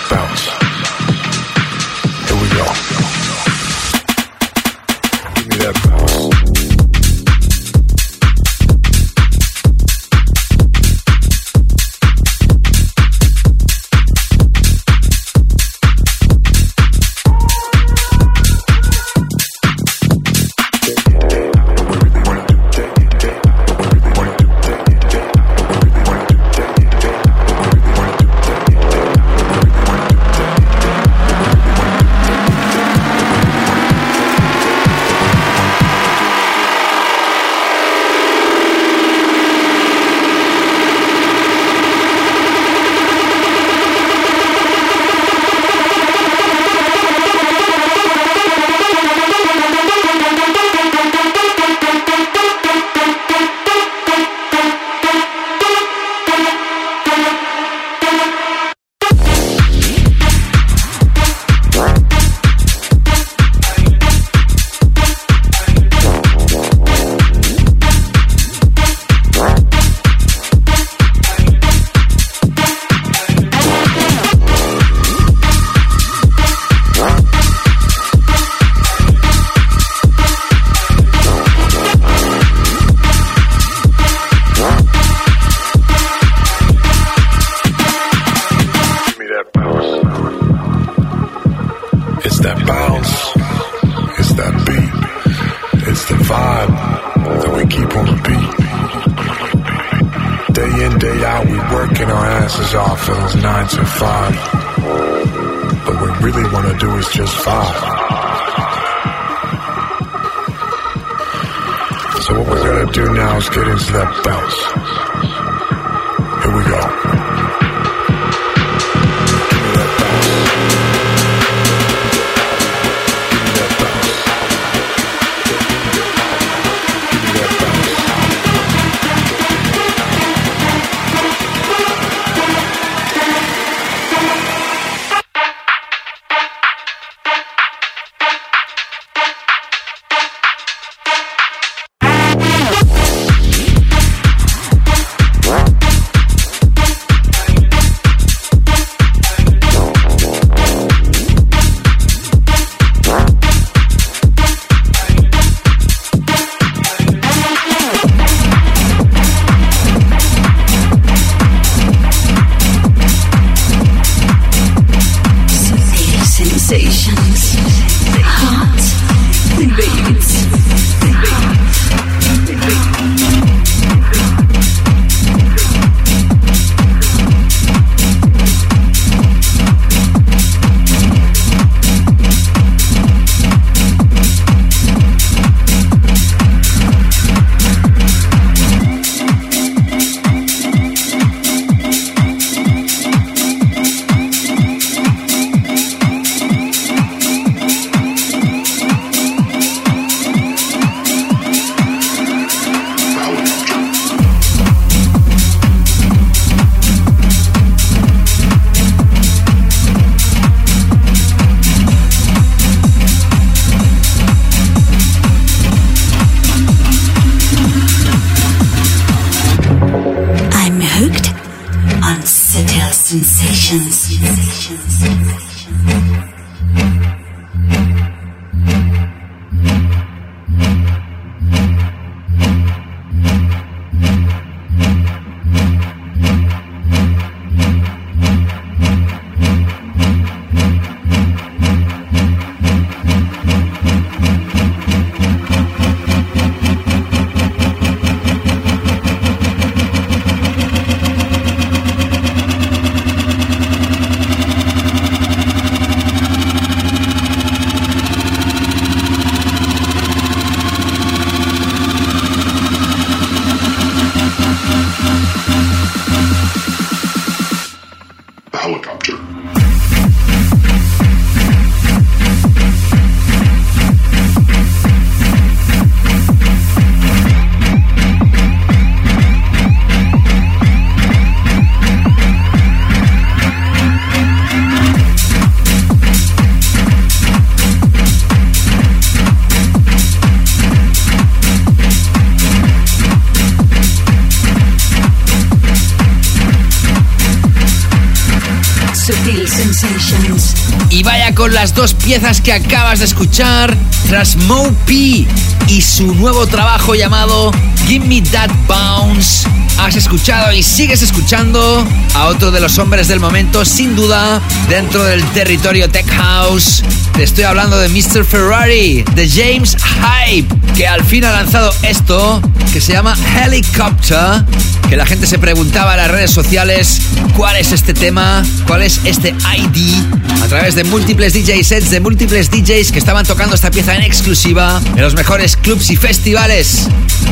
piezas que acabas de escuchar, tras Mo P y su nuevo trabajo llamado Give Me That Bounce. Has escuchado y sigues escuchando a otro de los hombres del momento, sin duda, dentro del territorio Tech House. Te estoy hablando de Mr. Ferrari, de James Hype, que al fin ha lanzado esto que se llama Helicopter, que la gente se preguntaba en las redes sociales cuál es este tema, cuál es este ID, a través de múltiples DJ sets de múltiples DJs que estaban tocando esta pieza en exclusiva en los mejores clubs y festivales,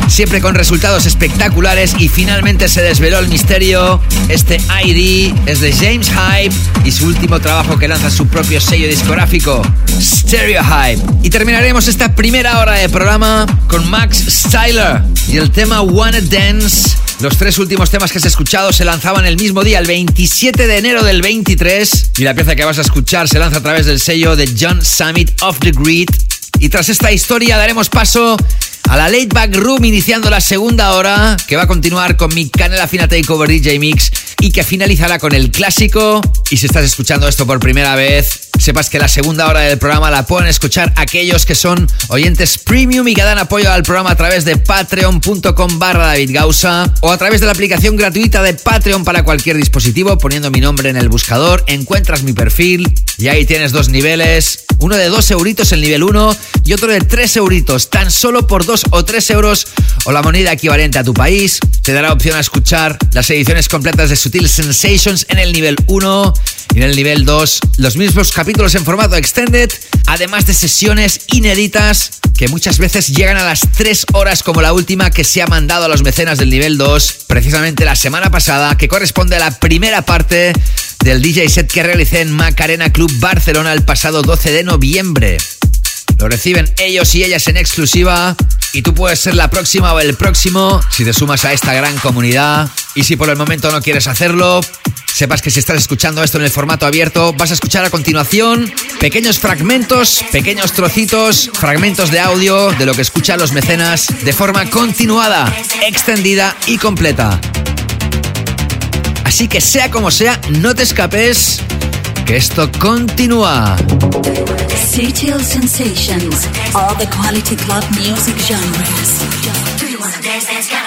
siempre con resultados espectaculares y finalmente se desveló el misterio. Este ID es de James Hype y su último trabajo que lanza su propio sello discográfico, Stereo Hype. Y terminaremos esta primera hora de programa con Max Styler y el tema Wanna Dance. Los tres últimos temas que has escuchado se lanzaban el mismo día, el 27 de enero del 23. Y la pieza que vas a escuchar se lanza a través del sello de John Summit of the Grid. Y tras esta historia daremos paso a la Late Back Room iniciando la segunda hora, que va a continuar con mi Canela Fina Takeover DJ Mix y que finalizará con el clásico. Y si estás escuchando esto por primera vez, sepas que la segunda hora del programa la pueden escuchar aquellos que son oyentes premium y que dan apoyo al programa a través de patreon.com barra David Gausa o a través de la aplicación gratuita de Patreon para cualquier dispositivo poniendo mi nombre en el buscador, encuentras mi perfil y ahí tienes dos niveles, uno de dos euritos el nivel 1 y otro de tres euritos, tan solo por dos o tres euros o la moneda equivalente a tu país, te dará opción a escuchar las ediciones completas de Sutil Sensations en el nivel 1 y en el nivel 2 los mismos capítulos en formato extended, además de sesiones inéditas que muchas veces llegan a las 3 horas como la última que se ha mandado a los mecenas del nivel 2, precisamente la semana pasada, que corresponde a la primera parte del DJ set que realicé en Macarena Club Barcelona el pasado 12 de noviembre. Lo reciben ellos y ellas en exclusiva y tú puedes ser la próxima o el próximo si te sumas a esta gran comunidad. Y si por el momento no quieres hacerlo, sepas que si estás escuchando esto en el formato abierto, vas a escuchar a continuación pequeños fragmentos, pequeños trocitos, fragmentos de audio de lo que escuchan los mecenas de forma continuada, extendida y completa. Así que sea como sea, no te escapes, que esto continúa. Sutil Sensations. All the quality club music genres. Do you wanna dance?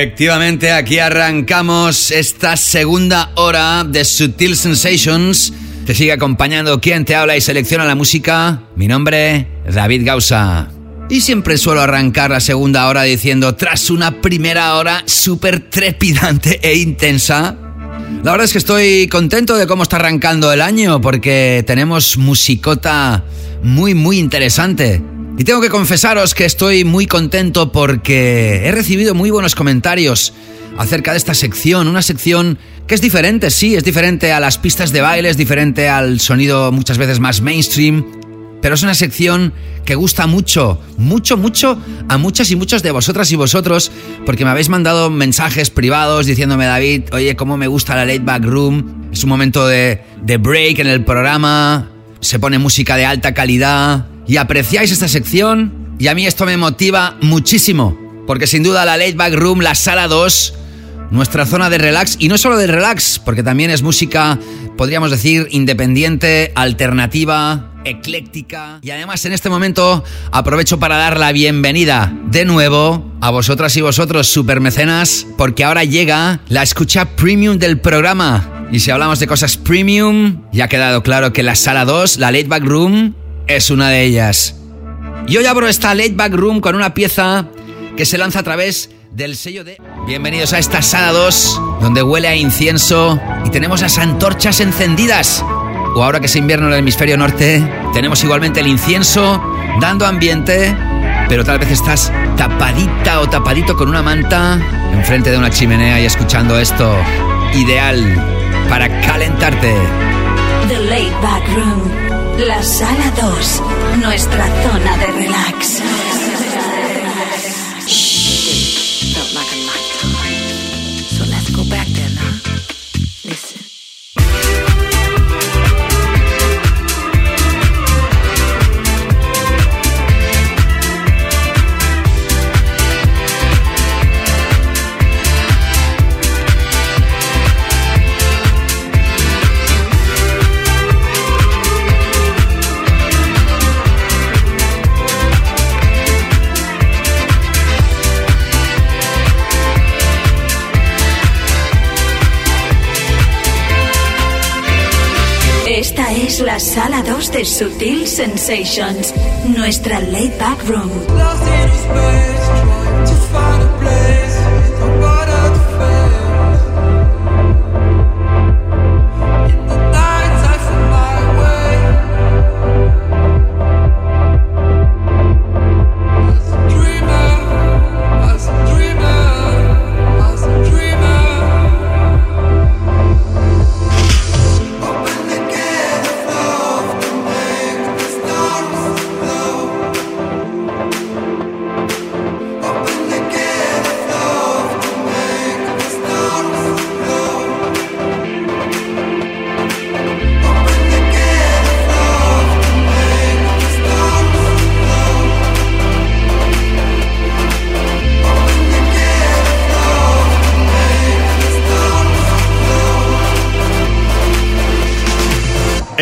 Efectivamente, aquí arrancamos esta segunda hora de Sutil Sensations. Te sigue acompañando quien te habla y selecciona la música. Mi nombre, David Gausa. Y siempre suelo arrancar la segunda hora diciendo, tras una primera hora súper trepidante e intensa, la verdad es que estoy contento de cómo está arrancando el año porque tenemos musicota muy, muy interesante. Y tengo que confesaros que estoy muy contento porque he recibido muy buenos comentarios acerca de esta sección, una sección que es diferente, sí, es diferente a las pistas de baile, es diferente al sonido muchas veces más mainstream, pero es una sección que gusta mucho, mucho, mucho a muchas y muchos de vosotras y vosotros, porque me habéis mandado mensajes privados diciéndome, David, oye, cómo me gusta la Late Back Room, es un momento de, de break en el programa, se pone música de alta calidad y apreciáis esta sección y a mí esto me motiva muchísimo, porque sin duda la Late Back Room, la sala 2, nuestra zona de relax, y no solo de relax, porque también es música, podríamos decir, independiente, alternativa, ecléctica. Y además en este momento aprovecho para dar la bienvenida de nuevo a vosotras y vosotros, supermecenas, porque ahora llega la escucha premium del programa. Y si hablamos de cosas premium, ya ha quedado claro que la sala 2, la Late Back Room, es una de ellas. Y hoy abro esta Late Back Room con una pieza que se lanza a través del sello de... Bienvenidos a esta sala 2, donde huele a incienso y tenemos las antorchas encendidas. O ahora que es invierno en el hemisferio norte, tenemos igualmente el incienso dando ambiente, pero tal vez estás tapadita o tapadito con una manta enfrente de una chimenea y escuchando esto. Ideal para calentarte. The Laid Back Room. La Sala 2. Nuestra zona de relax. Felt la Sala 2 de Sutil Sensations. Nuestra Laid Back Room.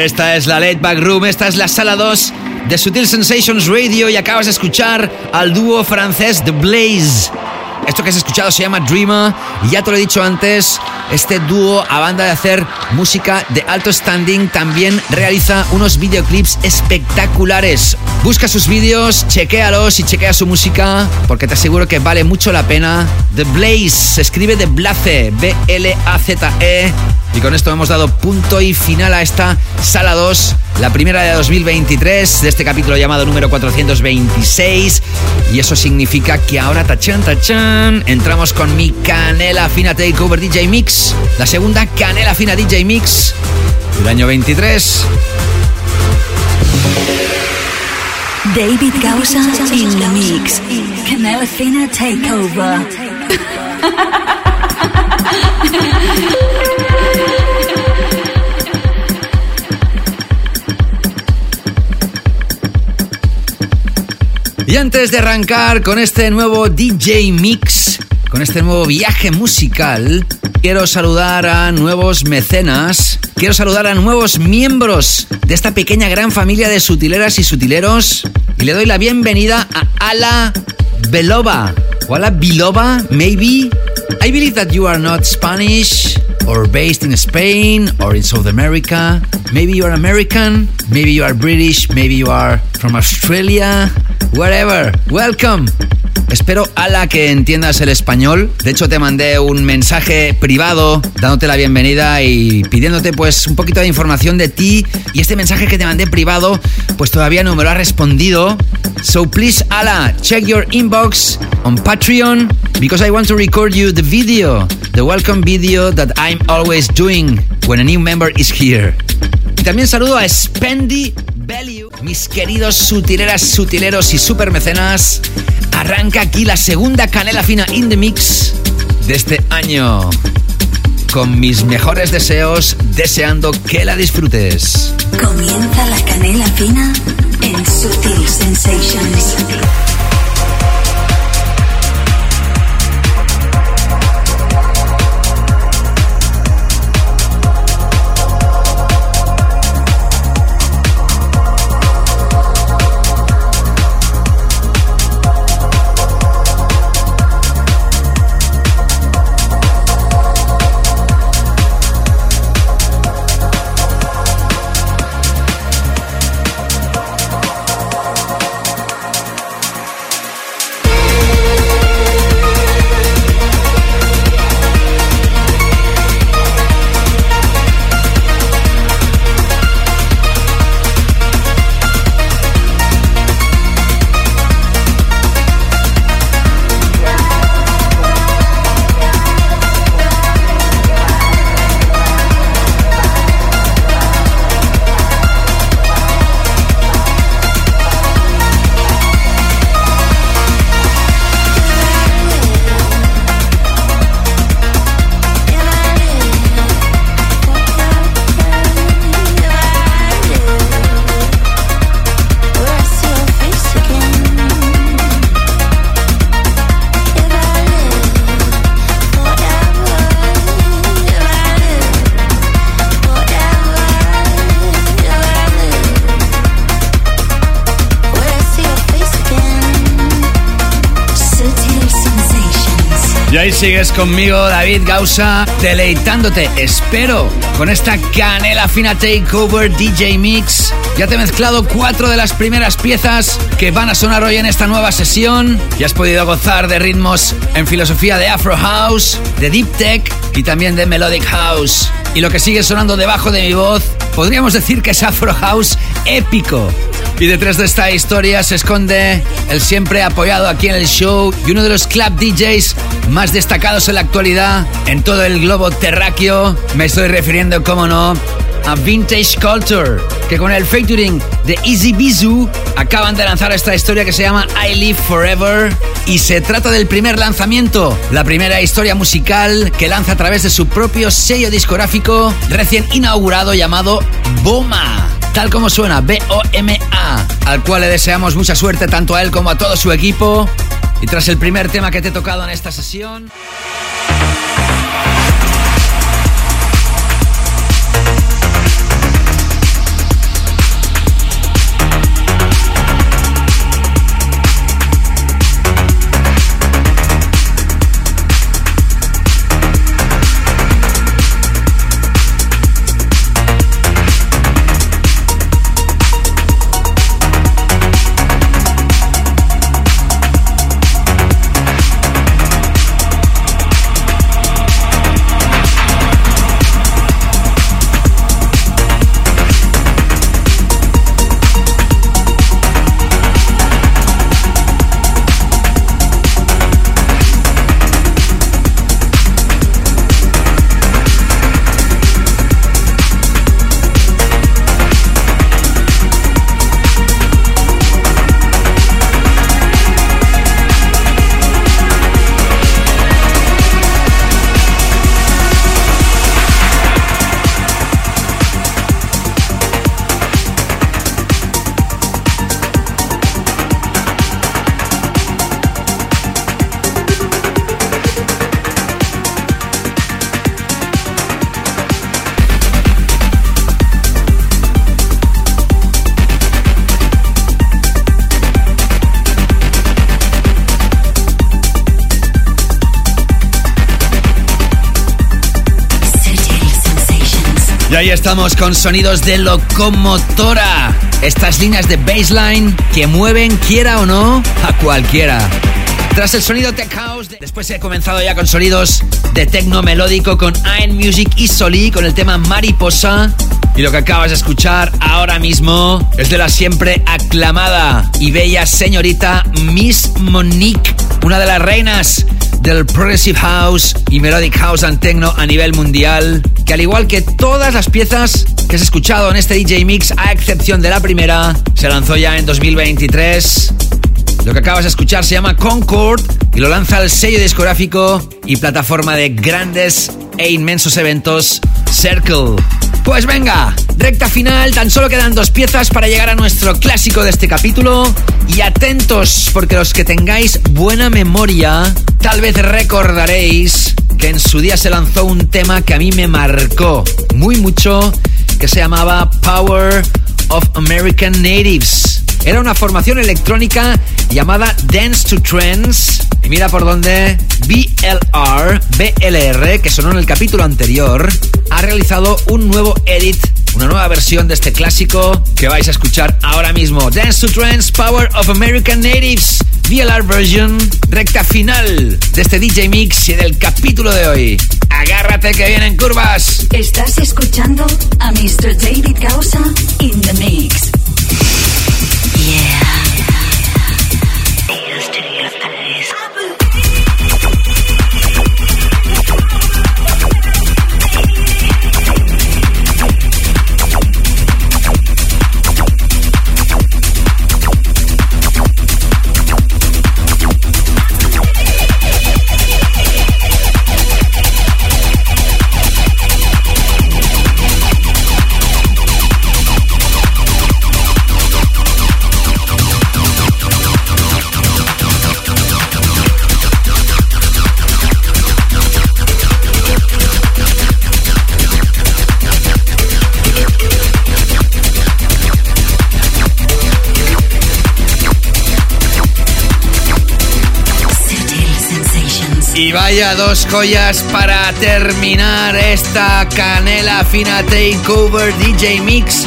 Esta es la Late Back Room, esta es la sala 2 de Sutil Sensations Radio y acabas de escuchar al dúo francés The Blaze. Esto que has escuchado se llama Dreamer y ya te lo he dicho antes, este dúo a banda de hacer música de alto standing también realiza unos videoclips espectaculares. Busca sus vídeos, chequéalos y chequea su música porque te aseguro que vale mucho la pena. The Blaze se escribe de Blaze, B-L-A-Z-E. Y con esto hemos dado punto y final a esta sala 2, la primera de 2023, de este capítulo llamado número 426. Y eso significa que ahora, tachan, tachan, entramos con mi Canela Fina Takeover DJ Mix, la segunda Canela Fina DJ Mix del año 23. David Gausa in the mix. Canela Fina Takeover. [laughs] antes de arrancar con este nuevo DJ Mix, con este nuevo viaje musical, quiero saludar a nuevos mecenas, quiero saludar a nuevos miembros de esta pequeña gran familia de sutileras y sutileros y le doy la bienvenida a Ala Belova. O Ala Bilova, maybe. I believe that you are not Spanish or based in Spain or in South America. Maybe you are American, maybe you are British, maybe you are from Australia, wherever. Welcome. Espero, Ala, que entiendas el español. De hecho, te mandé un mensaje privado dándote la bienvenida y pidiéndote pues un poquito de información de ti. Y este mensaje que te mandé privado, pues todavía no me lo ha respondido. So please, Ala, check your inbox on Patreon because I want to record you the video, the welcome video that I'm always doing when a new member is here. Y también saludo a Spendy mis queridos sutileras, sutileros y super mecenas. Arranca aquí la segunda canela fina in the mix de este año. Con mis mejores deseos, deseando que la disfrutes. Comienza la canela fina en Sutil Sensations. Sigues conmigo, David Gausa, deleitándote, espero, con esta canela fina takeover DJ Mix. Ya te he mezclado cuatro de las primeras piezas que van a sonar hoy en esta nueva sesión. Y has podido gozar de ritmos en filosofía de Afro House, de Deep Tech y también de Melodic House. Y lo que sigue sonando debajo de mi voz, podríamos decir que es Afro House épico. Y detrás de esta historia se esconde el siempre apoyado aquí en el show y uno de los club DJs más destacados en la actualidad en todo el globo terráqueo. Me estoy refiriendo, como no, a Vintage Culture, que con el featuring de Easy Bizu acaban de lanzar esta historia que se llama I Live Forever. Y se trata del primer lanzamiento, la primera historia musical que lanza a través de su propio sello discográfico recién inaugurado llamado Boma tal como suena, B-O-M-A, al cual le deseamos mucha suerte tanto a él como a todo su equipo. Y tras el primer tema que te he tocado en esta sesión... estamos con sonidos de locomotora. Estas líneas de baseline que mueven, quiera o no, a cualquiera. Tras el sonido tech house, después he comenzado ya con sonidos de tecno melódico con Iron Music y Soli con el tema Mariposa. Y lo que acabas de escuchar ahora mismo es de la siempre aclamada y bella señorita Miss Monique, una de las reinas del Progressive House y Melodic House and Techno a nivel mundial, que al igual que todas las piezas que has escuchado en este DJ Mix, a excepción de la primera, se lanzó ya en 2023. Lo que acabas de escuchar se llama Concord y lo lanza el sello discográfico y plataforma de grandes e inmensos eventos Circle. Pues venga, recta final, tan solo quedan dos piezas para llegar a nuestro clásico de este capítulo. Y atentos, porque los que tengáis buena memoria, tal vez recordaréis que en su día se lanzó un tema que a mí me marcó muy mucho, que se llamaba Power of American Natives. Era una formación electrónica llamada Dance to Trends. Y mira por dónde BLR, BLR, que sonó en el capítulo anterior, ha realizado un nuevo edit, una nueva versión de este clásico que vais a escuchar ahora mismo. Dance to Trends, Power of American Natives. VLR version, recta final de este DJ Mix y del capítulo de hoy. Agárrate que vienen curvas. Estás escuchando a Mr. David Causa in the Mix. Y vaya dos joyas para terminar esta canela fina takeover DJ Mix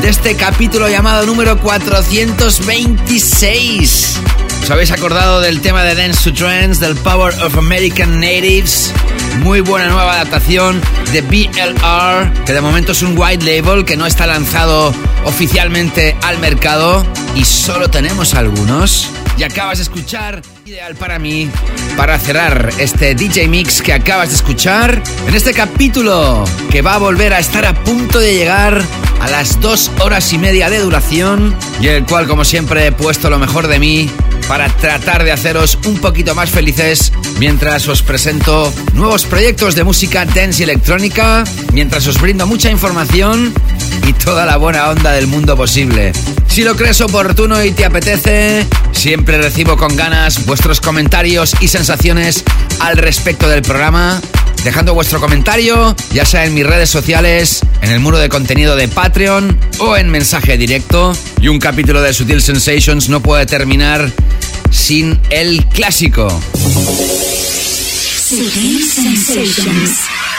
de este capítulo llamado número 426. ¿Os habéis acordado del tema de Dance to Trends, del Power of American Natives? Muy buena nueva adaptación de BLR, que de momento es un white label que no está lanzado oficialmente al mercado y solo tenemos algunos. Y acabas de escuchar, ideal para mí, para cerrar este DJ Mix que acabas de escuchar en este capítulo que va a volver a estar a punto de llegar a las dos horas y media de duración y el cual como siempre he puesto lo mejor de mí para tratar de haceros un poquito más felices mientras os presento nuevos proyectos de música dance y electrónica, mientras os brindo mucha información y toda la buena onda del mundo posible. Si lo crees oportuno y te apetece, siempre recibo con ganas vuestros comentarios y sensaciones al respecto del programa dejando vuestro comentario, ya sea en mis redes sociales, en el muro de contenido de Patreon o en mensaje directo. Y un capítulo de Sutil Sensations no puede terminar sin el clásico.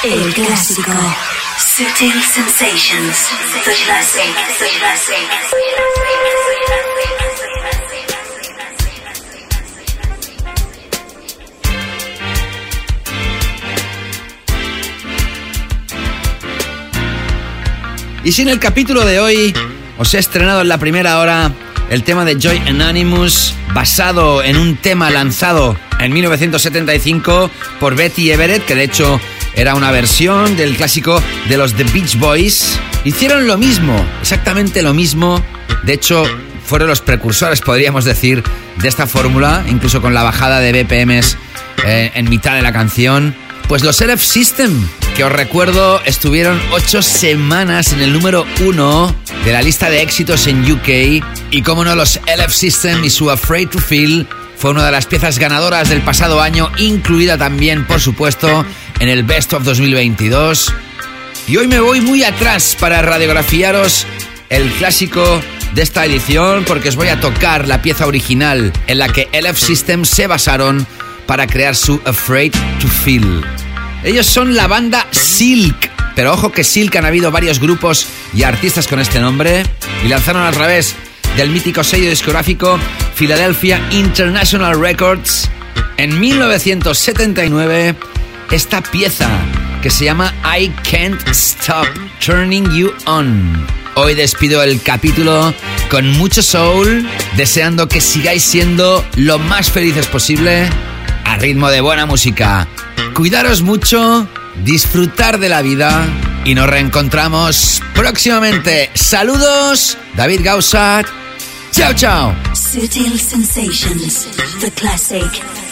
El clásico. Sutil Sensations. Y si en el capítulo de hoy os he estrenado en la primera hora el tema de Joy Anonymous, basado en un tema lanzado en 1975 por Betty Everett, que de hecho era una versión del clásico de los The Beach Boys. Hicieron lo mismo, exactamente lo mismo. De hecho, fueron los precursores, podríamos decir, de esta fórmula, incluso con la bajada de BPMs eh, en mitad de la canción. Pues los LF System, que os recuerdo estuvieron ocho semanas en el número uno de la lista de éxitos en UK. Y como no, los LF System y su Afraid to Feel fue una de las piezas ganadoras del pasado año, incluida también, por supuesto, en el Best of 2022. Y hoy me voy muy atrás para radiografiaros el clásico de esta edición, porque os voy a tocar la pieza original en la que LF System se basaron para crear su Afraid to Feel. Ellos son la banda Silk, Pero ojo que Silk han habido varios grupos y artistas con este nombre y lanzaron a través del mítico sello discográfico Philadelphia International Records en 1979 esta pieza que se llama I Can't Stop Turning You On. Hoy despido el capítulo con mucho soul, deseando que sigáis siendo lo más felices posible a ritmo de buena música. Cuidaros mucho, disfrutar de la vida y nos reencontramos próximamente. Saludos, David Gausa. Chao, chao. Sutil Sensations, the classic. The classic.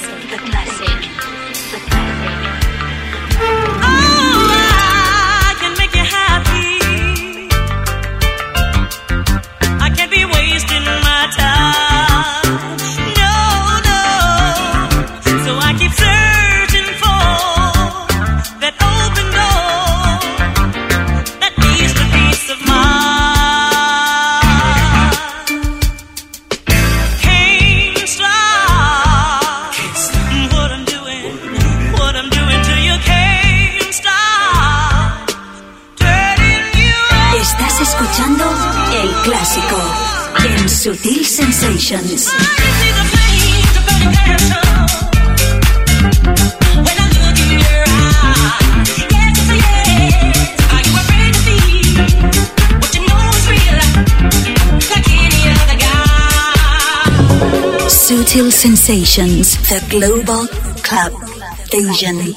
Sutil Sensations. Sutil Sensations, the global club vision.